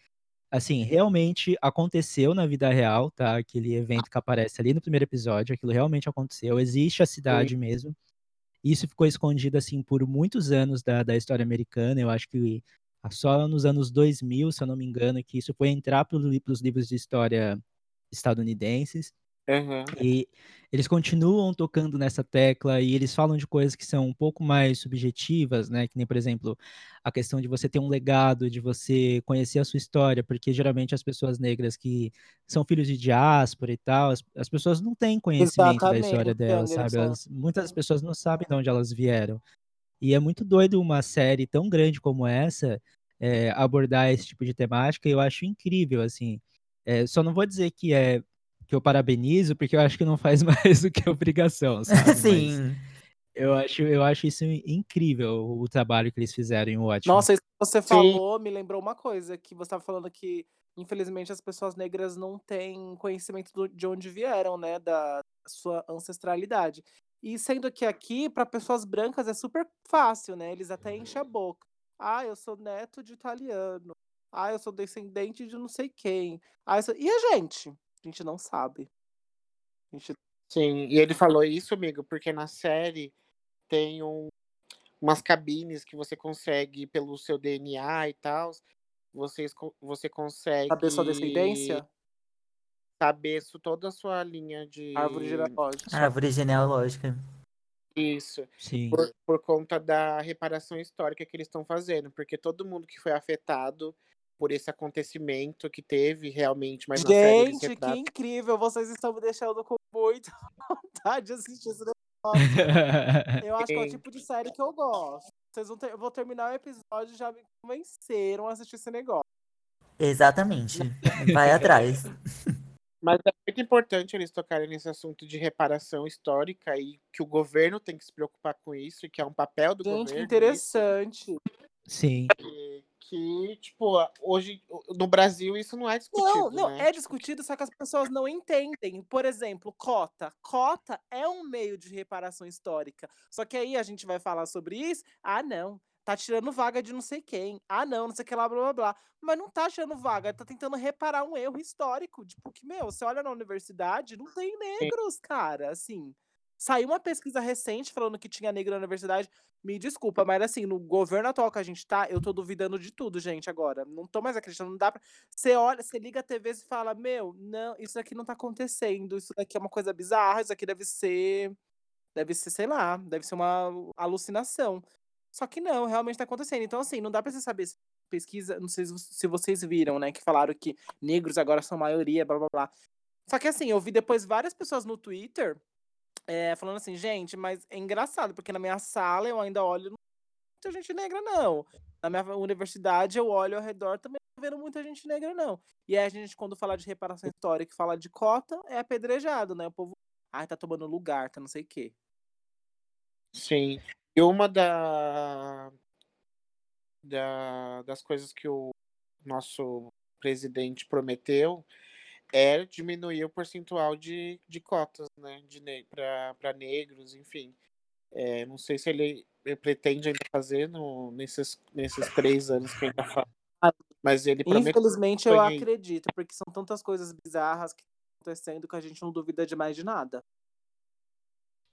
assim, realmente aconteceu na vida real, tá? Aquele evento que aparece ali no primeiro episódio, aquilo realmente aconteceu, existe a cidade mesmo. Isso ficou escondido, assim, por muitos anos da, da história americana, eu acho que só nos anos 2000, se eu não me engano, que isso foi entrar para os livros de história estadunidenses. Aham. E eles continuam tocando nessa tecla e eles falam de coisas que são um pouco mais subjetivas, né? Que nem, por exemplo, a questão de você ter um legado, de você conhecer a sua história, porque geralmente as pessoas negras que são filhos de diáspora e tal, as, as pessoas não têm conhecimento da história Exatamente, delas, sabe? Elas, muitas pessoas não sabem de onde elas vieram. E é muito doido uma série tão grande como essa é, abordar esse tipo de temática, e eu acho incrível, assim. É, só não vou dizer que é que eu parabenizo, porque eu acho que não faz mais do que obrigação, sabe? Mas Sim. eu acho, eu acho isso incrível, o trabalho que eles fizeram em Watchmen. Nossa, isso que você Sim. falou me lembrou uma coisa, que você estava falando que, infelizmente, as pessoas negras não têm conhecimento do- de onde vieram, né, da sua ancestralidade. E sendo que aqui, para pessoas brancas, é super fácil, né? Eles até enchem a boca. Ah, eu sou neto de italiano. Ah, eu sou descendente de não sei quem. Ah, eu sou... E a gente? A gente não sabe. A gente... Sim, e ele falou isso, amigo, porque na série tem um, umas cabines que você consegue, pelo seu DNA e tal, vocês, co- você consegue Saber sua descendência? saber toda a sua linha de. Árvore genealógica. Árvore genealógica. Isso. Sim. Por, por conta da reparação histórica que eles estão fazendo, porque todo mundo que foi afetado por esse acontecimento que teve realmente, mas Gente, que incrível! Vocês estão me deixando com muita vontade de assistir esse negócio. Eu acho que é o Sim. tipo de série que eu gosto. Vocês vão ter... Eu vou terminar o episódio e já me convenceram a assistir esse negócio. Exatamente. Vai atrás. Mas é muito importante eles tocarem nesse assunto de reparação histórica e que o governo tem que se preocupar com isso, e que é um papel do Gente, governo. que isso, interessante. Sim. que, que, tipo, hoje no Brasil isso não é discutido. Não, não, né? é discutido, só que as pessoas não entendem. Por exemplo, cota. Cota é um meio de reparação histórica. Só que aí a gente vai falar sobre isso. Ah, não. Tá tirando vaga de não sei quem. Ah, não, não sei o que lá, blá blá blá. Mas não tá tirando vaga, tá tentando reparar um erro histórico. Tipo, que, meu, você olha na universidade, não tem negros, cara. Assim. Saiu uma pesquisa recente falando que tinha negro na universidade. Me desculpa, mas assim, no governo atual que a gente tá, eu tô duvidando de tudo, gente, agora. Não tô mais acreditando, não dá pra. Você olha, você liga a TV e fala, meu, não, isso aqui não tá acontecendo, isso daqui é uma coisa bizarra, isso aqui deve ser. Deve ser, sei lá, deve ser uma alucinação. Só que não, realmente tá acontecendo. Então, assim, não dá pra você saber se pesquisa, não sei se vocês viram, né, que falaram que negros agora são maioria, blá blá blá. Só que assim, eu vi depois várias pessoas no Twitter é, falando assim, gente, mas é engraçado, porque na minha sala eu ainda olho, muita gente negra, não. Na minha universidade eu olho ao redor, também não vendo muita gente negra, não. E aí a gente, quando fala de reparação histórica fala de cota, é apedrejado, né? O povo Ai, tá tomando lugar, tá não sei o quê. Sim. E uma da, da- das coisas que o nosso presidente prometeu é diminuir o percentual de, de cotas, né? De ne para negros, enfim. É, não sei se ele, ele pretende ainda fazer no, nesses, nesses três anos que ainda fala. Mas ele. Infelizmente, eu acredito, porque são tantas coisas bizarras que estão acontecendo que a gente não duvida de mais de nada.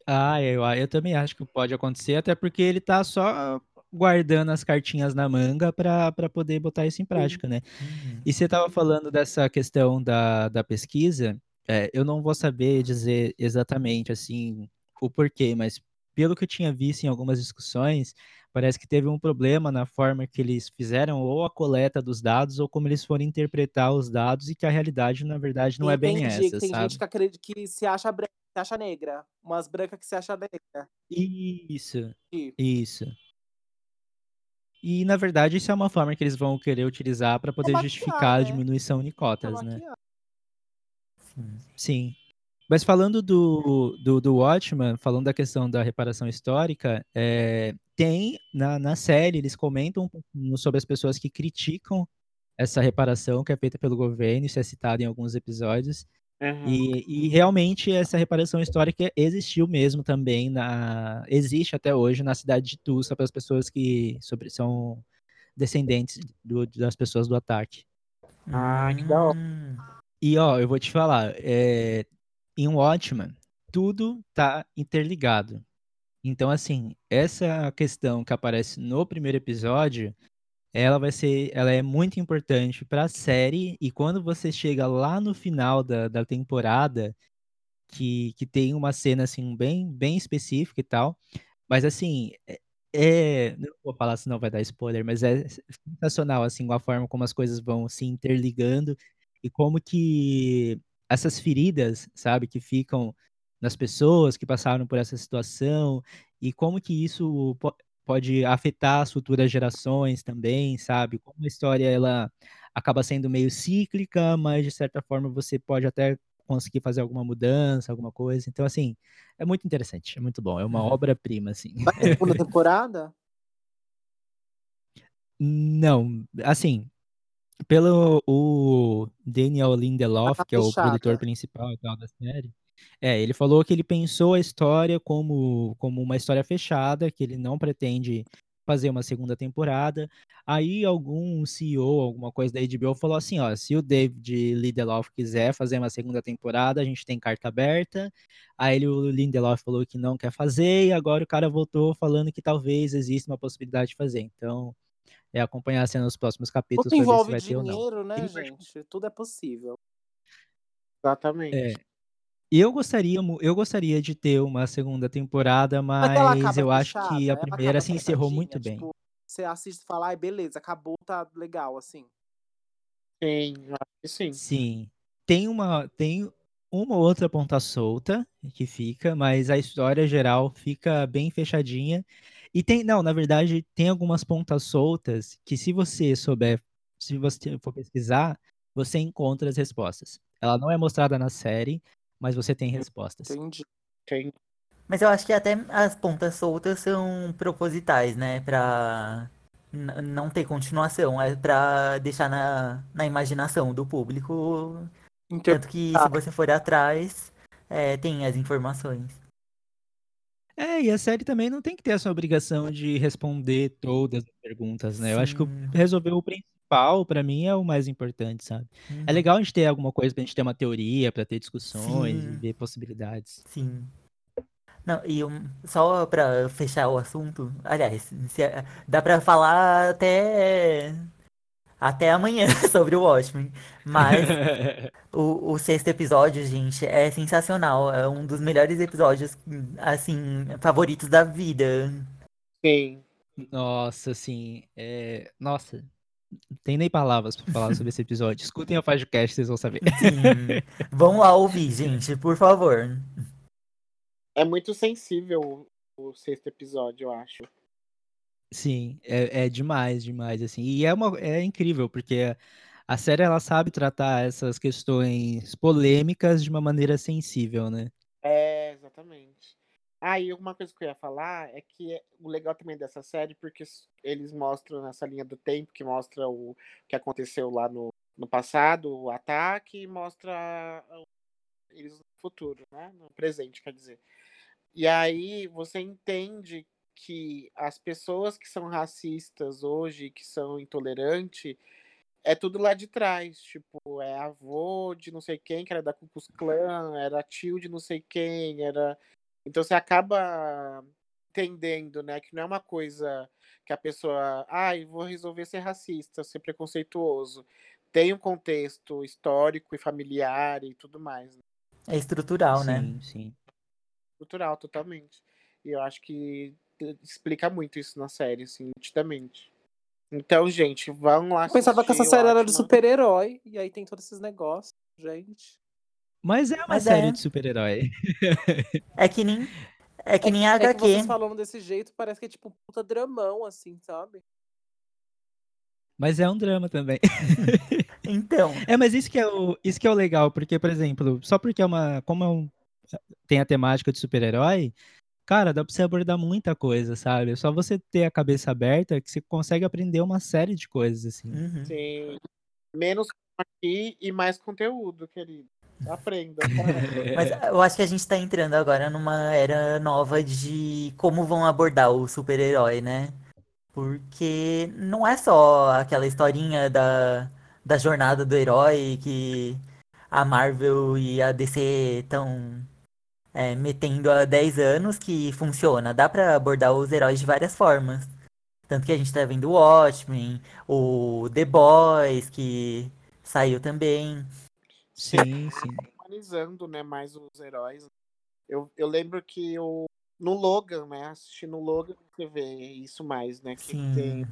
Ah, eu, eu também acho que pode acontecer, até porque ele tá só guardando as cartinhas na manga pra poder botar isso em prática, né? Uhum. E você tava falando dessa questão da, da pesquisa, é, eu não vou saber dizer exatamente assim o porquê, mas pelo que eu tinha visto em algumas discussões, parece que teve um problema na forma que eles fizeram ou a coleta dos dados ou como eles foram interpretar os dados e que a realidade, na verdade, não é bem Entendi, essa, tem sabe? gente que acredita que se acha branca, se acha negra. Umas brancas que se acha negra. Isso, E- isso. E, na verdade, isso é uma forma que eles vão querer utilizar para poder maquiar, justificar a né? diminuição de cotas, né? maquiar. Sim. Sim. Mas falando do, do, do Watchman, falando da questão da reparação histórica, é, tem na, na série, eles comentam um pouquinho sobre as pessoas que criticam essa reparação que é feita pelo governo, isso é citado em alguns episódios. Uhum. E, e realmente essa reparação histórica existiu mesmo também na existe até hoje na cidade de Tulsa para as pessoas que sobre, são descendentes do- das pessoas do ataque. Ah, que da hora. E ó, eu vou te falar, é, em Watchmen tudo tá interligado. Então assim, essa questão que aparece no primeiro episódio, ela vai ser, ela é muito importante para a série e quando você chega lá no final da, da temporada que, que tem uma cena assim bem bem específica e tal, mas assim é, é- não vou falar senão vai dar spoiler, mas é sensacional assim a forma como as coisas vão se interligando e como que essas feridas, sabe, que ficam nas pessoas que passaram por essa situação e como que isso pode afetar as futuras gerações também, sabe? Como a história ela acaba sendo meio cíclica, mas de certa forma você pode até conseguir fazer alguma mudança, alguma coisa. Então, assim, é muito interessante, é muito bom, é uma Uhum. obra-prima, assim. Vai ter segunda temporada? Não, assim, pelo o Daniel Lindelof, Tá que é o produtor principal e tal da série, é, ele falou que ele pensou a história como, como uma história fechada, que ele não pretende fazer uma segunda temporada. Aí algum CEO, alguma coisa da HBO falou assim, ó, se o David Lindelof quiser fazer uma segunda temporada, a gente tem carta aberta. Aí ele, o Lindelof falou que não quer fazer, e agora o cara voltou falando que talvez exista uma possibilidade de fazer. Então, é acompanhar a cena nos próximos capítulos Tudo para ver se envolve vai ter ou não. dinheiro, né, gente? Tudo é possível. Exatamente. É. Eu gostaria, eu gostaria de ter uma segunda temporada, Mas eu acho fechada, que a ela primeira se encerrou muito bem. tipo, você assiste e fala, ai, beleza, acabou, tá legal, assim. Sim, eu acho que sim. Sim. Tem uma, tem uma ou outra ponta solta que fica, mas a história geral fica bem fechadinha. E tem, não, na verdade, tem algumas pontas soltas que se você souber, se você for pesquisar, você encontra as respostas. Ela não é mostrada na série, mas você tem respostas. Entendi. Tem- Mas eu acho que até as pontas soltas são propositais, né? Pra não ter continuação. É pra deixar na, na imaginação do público. Tanto que se você for atrás, é, tem as informações. É, e a série também não tem que ter essa obrigação de responder todas as perguntas, né? Eu acho que o- Sim. Principal, pra mim, é o mais importante, sabe? É Uhum. legal a gente ter alguma coisa pra gente ter uma teoria, pra ter discussões e Sim. ver possibilidades. Sim. Não, e um- só pra fechar o assunto, aliás, se- dá pra falar até até amanhã sobre o Watchmen, mas o, o sexto episódio, gente, é sensacional, é um dos melhores episódios, assim, favoritos da vida. Sim. Nossa, assim, é... Nossa, tem nem palavras pra falar sobre esse episódio. Escutem a podcast, vocês vão saber. Sim, vão lá ouvir, gente, por favor. É muito sensível o, o sexto episódio, eu acho. Sim, é, é demais, demais, assim. E é, uma, é incrível, porque a série, ela sabe tratar essas questões polêmicas de uma maneira sensível, né? É, exatamente. Aí uma coisa que eu ia falar é que é- o legal também dessa série, porque eles mostram nessa linha do tempo, que mostra o que aconteceu lá no, no passado, o ataque, e mostra eles no futuro, né? No presente, quer dizer. E aí você entende que as pessoas que são racistas hoje, que são intolerantes, é tudo lá de trás. Tipo, é avô de não sei quem, que era da Ku Klux Klan, era tio de não sei quem, era. Então você acaba entendendo, né, que não é uma coisa que a pessoa, ai, vou resolver ser racista, ser preconceituoso. Tem um contexto histórico e familiar e tudo mais. Né? É estrutural, né? Sim, sim. Cultural, totalmente. E eu acho que t- explica muito isso na série, assim, nitidamente. Então, gente, vão lá Eu pensava que essa série era de super-herói, e aí tem todos esses negócios, gente. Mas é uma Mas série é. de super-herói. É que nem. É que nem a É que HQ. vocês falando desse jeito, parece que é tipo um puta dramão, assim, sabe? Mas é um drama também. Então, É, mas isso que é o, isso que é o legal, porque, por exemplo, só porque é uma. Como é um, tem a temática de super-herói, cara, dá pra você abordar muita coisa, sabe? É só você ter a cabeça aberta que você consegue aprender uma série de coisas, assim. uhum. Sim. Menos aqui e mais conteúdo, querido. Aprenda. tá? Mas eu acho que a gente tá entrando agora numa era nova de como vão abordar o super-herói, né? Porque não é só aquela historinha da, da jornada do herói que a Marvel e a DC estão metendo há 10 anos que funciona. Dá pra abordar os heróis de várias formas. Tanto que a gente tá vendo o Watchmen, o The Boys, que saiu também. Sim, sim. Humanizando, né, mais os heróis. Eu, eu lembro que eu, no Logan, né, assistindo o Logan, você vê isso mais, né, que Sim. tem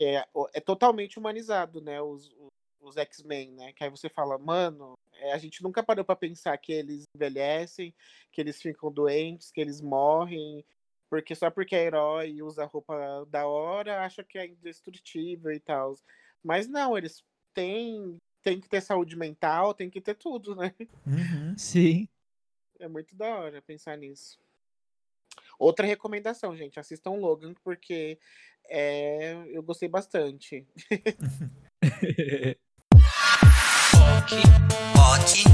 é, o- é totalmente humanizado, né? Os, os, os X-Men, né? Que aí você fala, mano, é, a gente nunca parou pra pensar que eles envelhecem, que eles ficam doentes, que eles morrem, porque só porque é herói e usa roupa da hora, acha que é indestrutível e tal. Mas não, eles têm, têm que ter saúde mental, tem que ter tudo, né? Uhum. Sim. É muito da hora pensar nisso. Outra recomendação, gente, assistam Logan, porque é, eu gostei bastante. Ok, ok,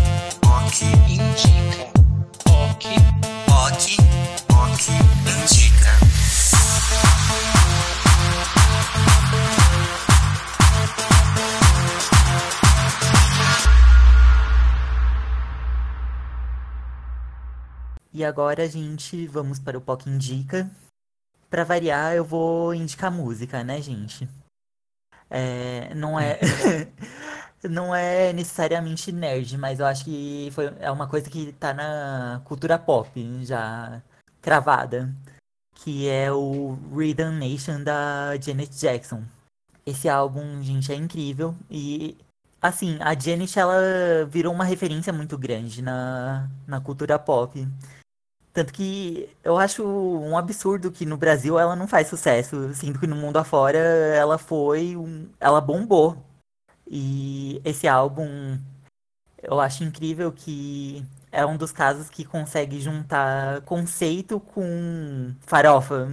ok, indica. Ok, ok, ok, E agora, gente, vamos para o POC Indica. Pra variar, eu vou indicar música, né, gente? É, não é não é necessariamente nerd, mas eu acho que foi, é uma coisa que tá na cultura pop já cravada, que é o Rhythm Nation da Janet Jackson. Esse álbum, gente, é incrível e assim, a Janet ela virou uma referência muito grande na, na cultura pop. Tanto que eu acho um absurdo que no Brasil ela não faz sucesso, sendo que no mundo afora ela foi um, ela bombou. E esse álbum eu acho incrível que é um dos casos que consegue juntar conceito com farofa,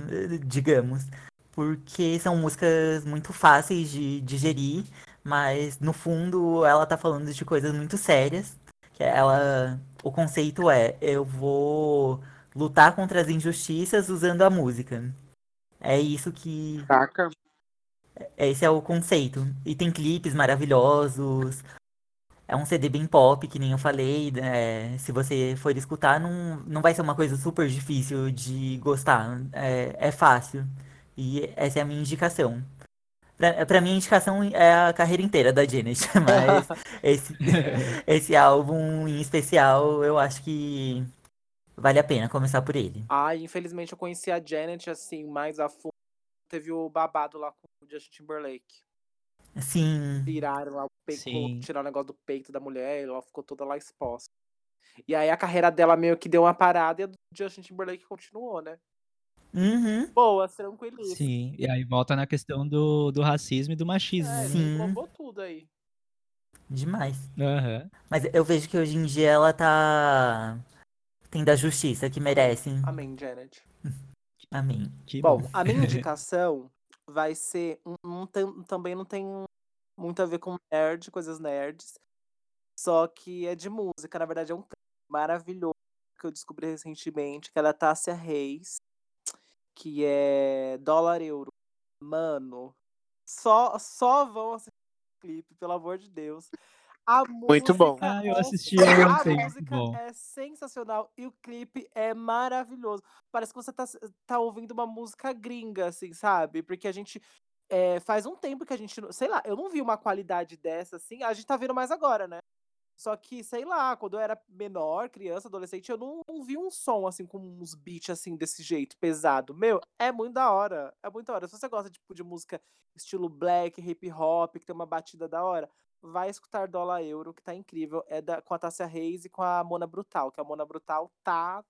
digamos. Porque são músicas muito fáceis de digerir, mas no fundo ela tá falando de coisas muito sérias. Que ela, o conceito é, eu vou lutar contra as injustiças usando a música. É isso que Saca? esse é o conceito. E tem clipes maravilhosos. É um CD bem pop, que nem eu falei. né? Se você for escutar, não, não vai ser uma coisa super difícil de gostar. É, é fácil. E essa é a minha indicação. Pra, pra mim, a indicação é a carreira inteira da Janet. Mas esse, esse álbum em especial, eu acho que vale a pena começar por ele. Ai, infelizmente eu conheci a Janet, assim, mais a fundo. Teve o babado lá com o Justin Timberlake. Sim. Tiraram lá o peito, Sim. tiraram o negócio do peito da mulher, e ela ficou toda lá exposta. E aí a carreira dela meio que deu uma parada e a do Justin Timberlake continuou, né? Uhum. Boa, tranquilíssima. Sim. E aí volta na questão do, do racismo e do machismo. É, né? Sim. tudo aí. Demais. Aham. Mas eu vejo que hoje em dia ela tá Tem da justiça que merecem. Amém, Janet. Amém. Que Bom, bom. a minha indicação vai ser. um- um tam- também não tem muito a ver com nerd, coisas nerds. Só que é de música. Na verdade, é um maravilhoso que eu descobri recentemente, que é da Tássia Reis, que é dólar euro. Mano, só, só vão assistir o clipe, pelo amor de Deus. A Muito bom. Ah, eu é- assisti A ontem, muito música bom. é sensacional e o clipe é maravilhoso. Parece que você tá, tá ouvindo uma música gringa, assim, sabe? Porque a gente. é, faz um tempo que a gente. não- Sei lá, eu não vi uma qualidade dessa, assim. A gente tá vendo mais agora, né? Só que, sei lá, quando eu era menor, criança, adolescente, eu não, não vi um som, assim, com uns beats, assim, desse jeito, pesado. Meu, é muito da hora. É muito da hora. Se você gosta, tipo, de música estilo black, hip hop, que tem uma batida da hora, vai escutar Dólar Euro, que tá incrível. É da, com a Tássia Reis e com a Mona Brutal, que a Mona Brutal tá,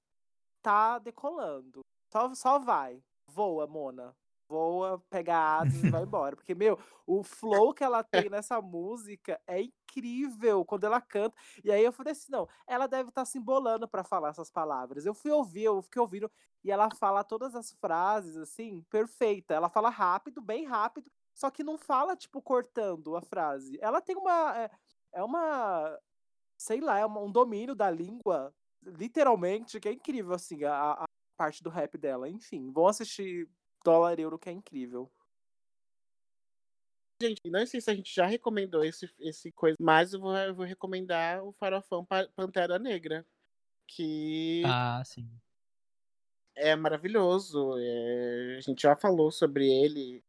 tá decolando. Só, só vai. Voa, Mona. Voa, pega asas e vai embora. Porque, meu, o flow que ela tem nessa música é incrível quando ela canta. E aí eu falei assim: não, ela deve estar se embolando pra falar essas palavras. Eu fui ouvir, eu fiquei ouvindo, e ela fala todas as frases, assim, perfeita. Ela fala rápido, bem rápido, só que não fala, tipo, cortando a frase. Ela tem uma. É, é uma. Sei lá, é uma- um domínio da língua, literalmente, que é incrível, assim, a, a parte do rap dela. Enfim, vão assistir Dólar Euro, que é incrível. Gente, não sei se a gente já recomendou esse, esse coisa, mas eu vou, eu vou recomendar o Farofão Pa- Pantera Negra, que Ah, sim. é maravilhoso. é, a gente já falou sobre ele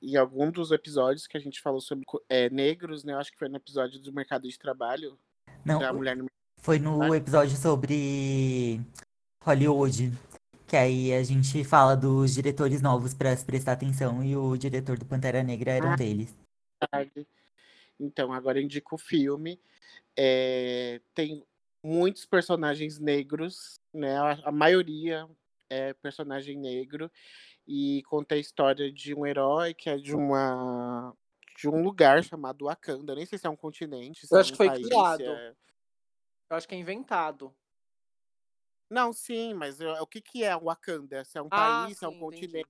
em algum dos episódios que a gente falou sobre é, negros, né? Eu acho que foi no episódio do mercado de trabalho, Não, da mulher no foi no episódio sobre Hollywood. Que aí a gente fala dos diretores novos se prestar atenção e o diretor do Pantera Negra era um Ah. deles. mercado. Então, agora eu indico o filme. É, tem muitos personagens negros, né? A, a maioria é personagem negro. E conta a história de um herói que é de uma de um lugar chamado Wakanda. Nem sei se é um continente, se Eu é acho um que foi país, criado. é- Eu acho que é inventado. Não, sim, mas eu- o que, que é Wakanda? Se é um Ah, país, se é um sim, continente?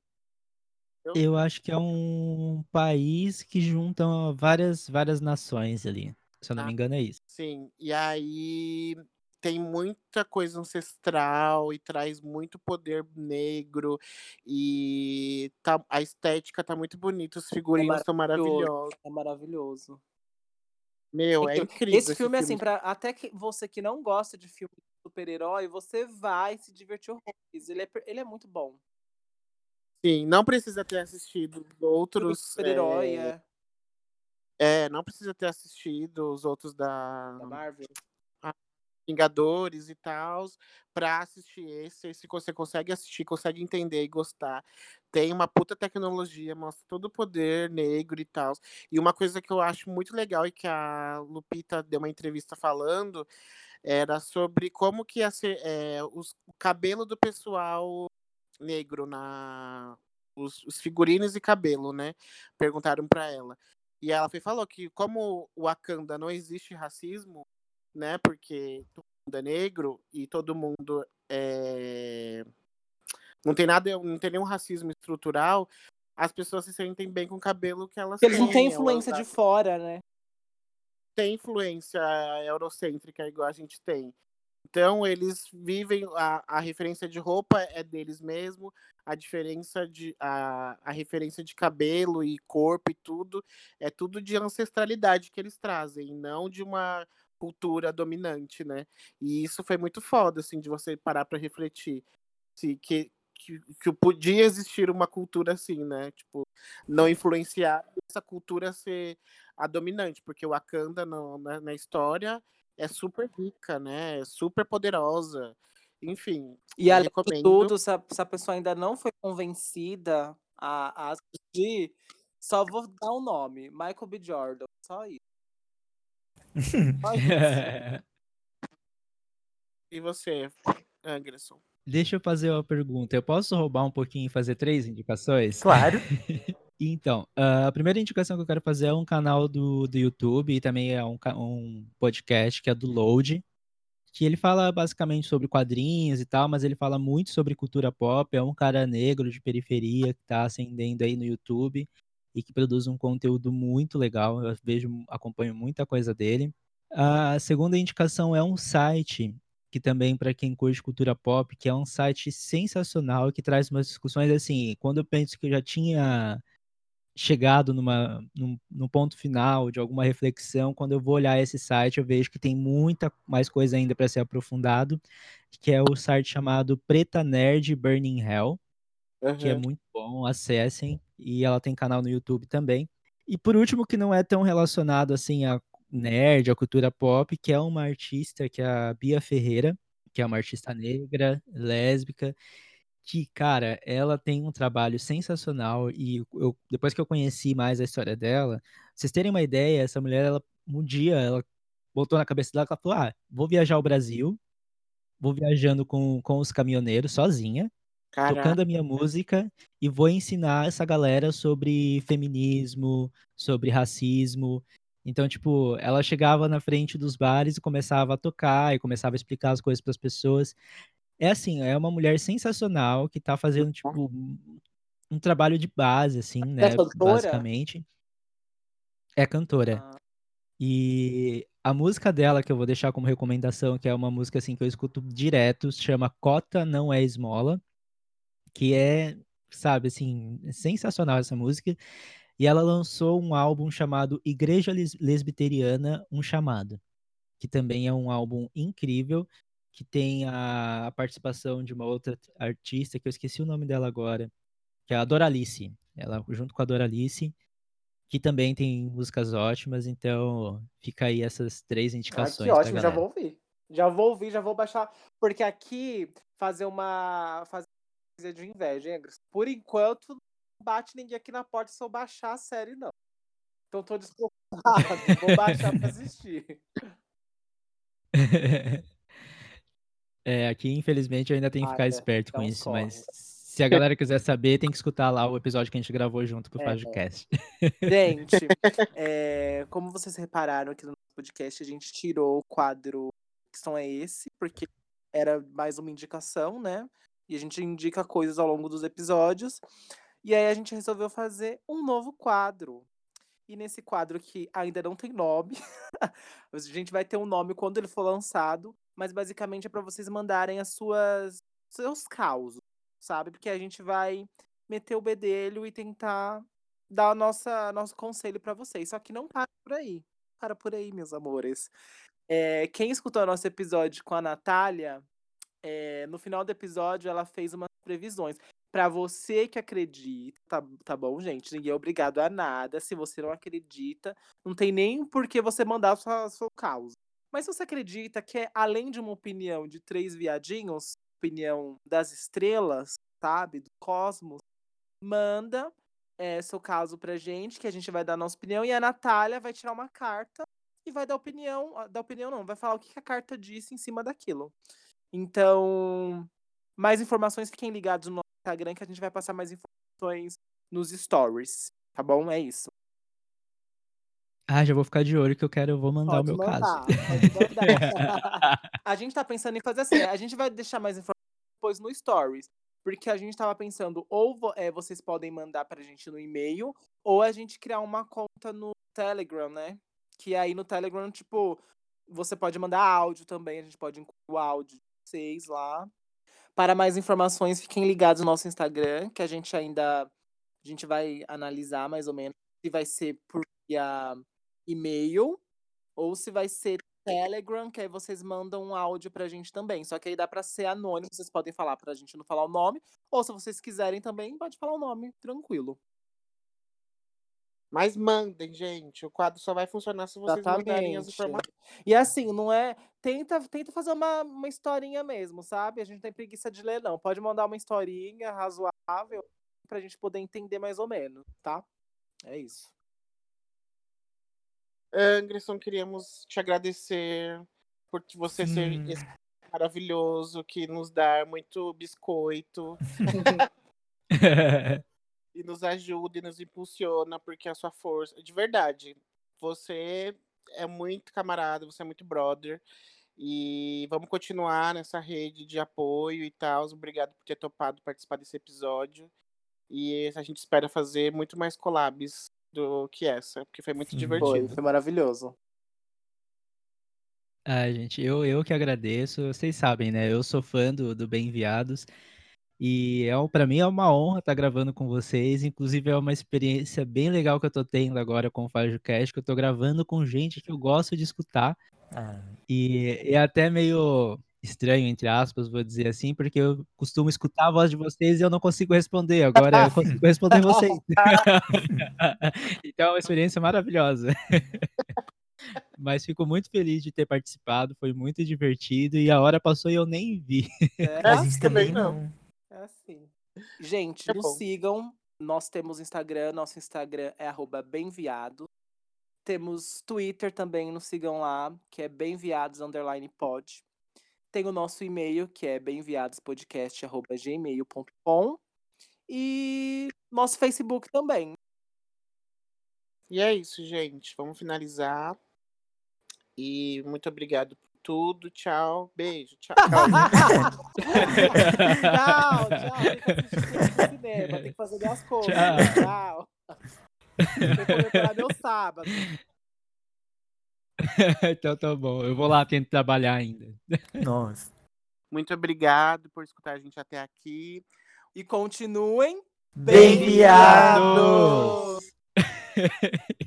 Eu acho que é um país que junta várias, várias nações ali. Se eu não Ah. me engano, é isso. Sim, e aí tem muita coisa ancestral e traz muito poder negro e tá, a estética tá muito bonita, os figurinos estão maravilhosos. É maravilhoso. Meu, é Incrível. incrível Esse filme, assim, pra, até que você que não gosta de filme super-herói, você vai se divertir horrores. Ele é, ele é muito bom. Sim, não precisa ter assistido outros. super-herói, é, é, é, não precisa ter assistido os outros da da Marvel. Vingadores e tal, pra assistir esse. Esse você consegue assistir, consegue entender e gostar. Tem uma puta tecnologia, mostra todo o poder negro e tal. E uma coisa que eu acho muito legal e que a Lupita deu uma entrevista falando era sobre como que ser é, os- o cabelo do pessoal negro na os, os figurinos e cabelo, né? Perguntaram pra ela. E ela foi, falou que como o Wakanda não existe racismo, né? Porque todo mundo é negro e todo mundo é não tem nada, não tem nenhum racismo estrutural, as pessoas se sentem bem com o cabelo que elas Eles não têm elas influência de fora, né? Tem influência eurocêntrica igual a gente tem. Então eles vivem a, a referência de roupa é deles mesmo, a diferença de a, a referência de cabelo e corpo e tudo é tudo de ancestralidade que eles trazem, não de uma cultura dominante, né? E isso foi muito foda assim de você parar para refletir se que, que que podia existir uma cultura assim, né? Tipo, não influenciar essa cultura ser a dominante, porque o Wakanda no- na, na história é super rica, né? É super poderosa. Enfim, E além de recomendo. tudo, se a, se a pessoa ainda não foi convencida a, a assistir, só vou dar um nome: Michael B. Jordan. Só isso. Só isso. E você, Anderson? Deixa eu fazer uma pergunta. Eu posso roubar um pouquinho e fazer três indicações? Claro. Então, ah, a primeira indicação que eu quero fazer é um canal do, do YouTube e também é um, um podcast que é do Load. que ele fala basicamente sobre quadrinhos e tal, mas ele fala muito sobre cultura pop. É um cara negro de periferia que está ascendendo aí no YouTube e que produz um conteúdo muito legal. Eu vejo, acompanho muita coisa dele. A segunda indicação é um site que também para quem curte cultura pop, que é um site sensacional que traz umas discussões assim, quando eu penso que eu já tinha chegado numa, num, num, ponto final de alguma reflexão, quando eu vou olhar esse site, eu vejo que tem muita mais coisa ainda para ser aprofundado, que é o site chamado Preta Nerd Burning Hell, uhum. que é muito bom, acessem, e ela tem canal no YouTube também. E por último, que não é tão relacionado assim a nerd, a cultura pop, que é uma artista, que é a Bia Ferreira, que é uma artista negra, lésbica, que, cara, ela tem um trabalho sensacional e eu, depois que eu conheci mais a história dela, pra vocês terem uma ideia, essa mulher, ela, um dia, ela botou na cabeça dela, ela falou, ah, vou viajar ao Brasil, vou viajando com, com os caminhoneiros sozinha, Caraca. tocando a minha música e vou ensinar essa galera sobre feminismo, sobre racismo. Então, tipo, ela chegava na frente dos bares e começava a tocar e começava a explicar as coisas para as pessoas. É assim, é uma mulher sensacional que tá fazendo, tipo, um trabalho de base, assim, É né? cantora? Basicamente. É cantora. Ah, E a música dela, que eu vou deixar como recomendação, que é uma música assim que eu escuto direto, se chama Cota Não É Esmola, que é, sabe, assim, sensacional essa música. E ela lançou um álbum chamado Igreja Les- Lesbiteriana, Um Chamado, que também é um álbum incrível, que tem a, a participação de uma outra artista, que eu esqueci o nome dela agora, que é a Doralice. Ela, junto com a Doralice, que também tem músicas ótimas, então fica aí essas três ah, indicações que pra ótimo, já vou ouvir. Já vou ouvir, já vou baixar. Porque aqui, fazer uma. Fazer de inveja, hein? Por enquanto, não bate ninguém aqui na porta se eu baixar a série, não. Então tô despreocupado. Vou baixar pra assistir. É, aqui infelizmente eu ainda tenho que Ah, ficar é. esperto com Então isso, corre. mas se a galera quiser saber, tem que escutar lá o episódio que a gente gravou junto pro É. Fajocast. Gente, é, como vocês repararam aqui no nosso podcast, a gente tirou o quadro que som é esse, porque era mais uma indicação, né? E a gente indica coisas ao longo dos episódios. E aí a gente resolveu fazer um novo quadro. E nesse quadro que ainda não tem nome, a gente vai ter um nome quando ele for lançado, mas basicamente é para vocês mandarem as suas seus causos, sabe? Porque a gente vai meter o bedelho e tentar dar o nossa, nosso conselho para vocês. Só que não para por aí. Para por aí, meus amores. É, quem escutou nosso episódio com a Natália, é, no final do episódio ela fez umas previsões. Para você que acredita, tá, tá bom, gente? Ninguém é obrigado a nada. Se você não acredita, não tem nem por que você mandar sua, seu caos. Mas você acredita que é além de uma opinião de três viadinhos, opinião das estrelas, sabe? Do cosmos, manda é, seu caso pra gente, que a gente vai dar a nossa opinião, e a Natália vai tirar uma carta e vai dar opinião. ah, Dar opinião não, vai falar o que a carta disse em cima daquilo. Então, mais informações, fiquem ligados no Instagram que a gente vai passar mais informações nos stories. Tá bom? É isso. Ah, já vou ficar de olho que eu quero, eu vou mandar o Pode meu caso. mandar, pode mandar. a gente tá pensando em fazer assim, a gente vai deixar mais informações depois no stories. Porque a gente tava pensando, ou é, vocês podem mandar pra gente no e-mail, ou a gente criar uma conta no Telegram, né? Que aí no Telegram, tipo, você pode mandar áudio também, a gente pode incluir o áudio de vocês lá. Para mais informações, fiquem ligados no nosso Instagram, que a gente ainda a gente vai analisar mais ou menos se vai ser por via e-mail ou se vai ser Telegram, que aí vocês mandam um áudio pra gente também. Só que aí dá pra ser anônimo, vocês podem falar pra gente não falar o nome, ou se vocês quiserem também, pode falar o nome, tranquilo. Mas mandem, gente. O quadro só vai funcionar se vocês mandarem as Exatamente. informações. E assim, não é. Tenta, tenta fazer uma, uma historinha mesmo, sabe? A gente não tem preguiça de ler, não. Pode mandar uma historinha razoável pra gente poder entender mais ou menos, tá? É isso. Anderson, queríamos te agradecer por você ser esse maravilhoso que nos dá muito biscoito e nos ajuda e nos impulsiona, porque a sua força. De verdade, você é muito camarada, você é muito brother. E vamos continuar nessa rede de apoio e tal. Obrigado por ter topado participar desse episódio. E a gente espera fazer muito mais collabs do que essa, porque foi muito Sim. Foi, divertido. foi maravilhoso. Ai, gente, eu, eu que agradeço. Vocês sabem, né? Eu sou fã do, do Bem Enviados. E é, um- pra mim é uma honra estar gravando com vocês. Inclusive, é uma experiência bem legal que eu tô tendo agora com o FajoCast, que eu tô gravando com gente que eu gosto de escutar. Ah, E é até meio estranho, entre aspas, vou dizer assim, porque eu costumo escutar a voz de vocês e eu não consigo responder. Agora eu consigo responder vocês. Então é uma experiência maravilhosa. Mas fico muito feliz de ter participado, foi muito divertido e a hora passou e eu nem vi. É, a gente também também não. é assim. Gente, É nos bom. sigam. Nós temos Instagram, nosso Instagram é arroba bemviado. Temos Twitter também, nos sigam lá, que é bemviados underline pod. Tem o nosso e-mail, que é bemviadospodcast.gmail.com. E nosso Facebook também. E é isso, gente. Vamos finalizar. E muito obrigado por tudo. Tchau. Beijo. Tchau. tchau, tchau. Tem que cinema, tem que fazer minhas coisas. Tchau. Tem que comemorar meu sábado. então tá bom, eu vou lá tentar trabalhar ainda. Nossa. Muito obrigado por escutar a gente até aqui. E continuem Bem Bem-viados! viados!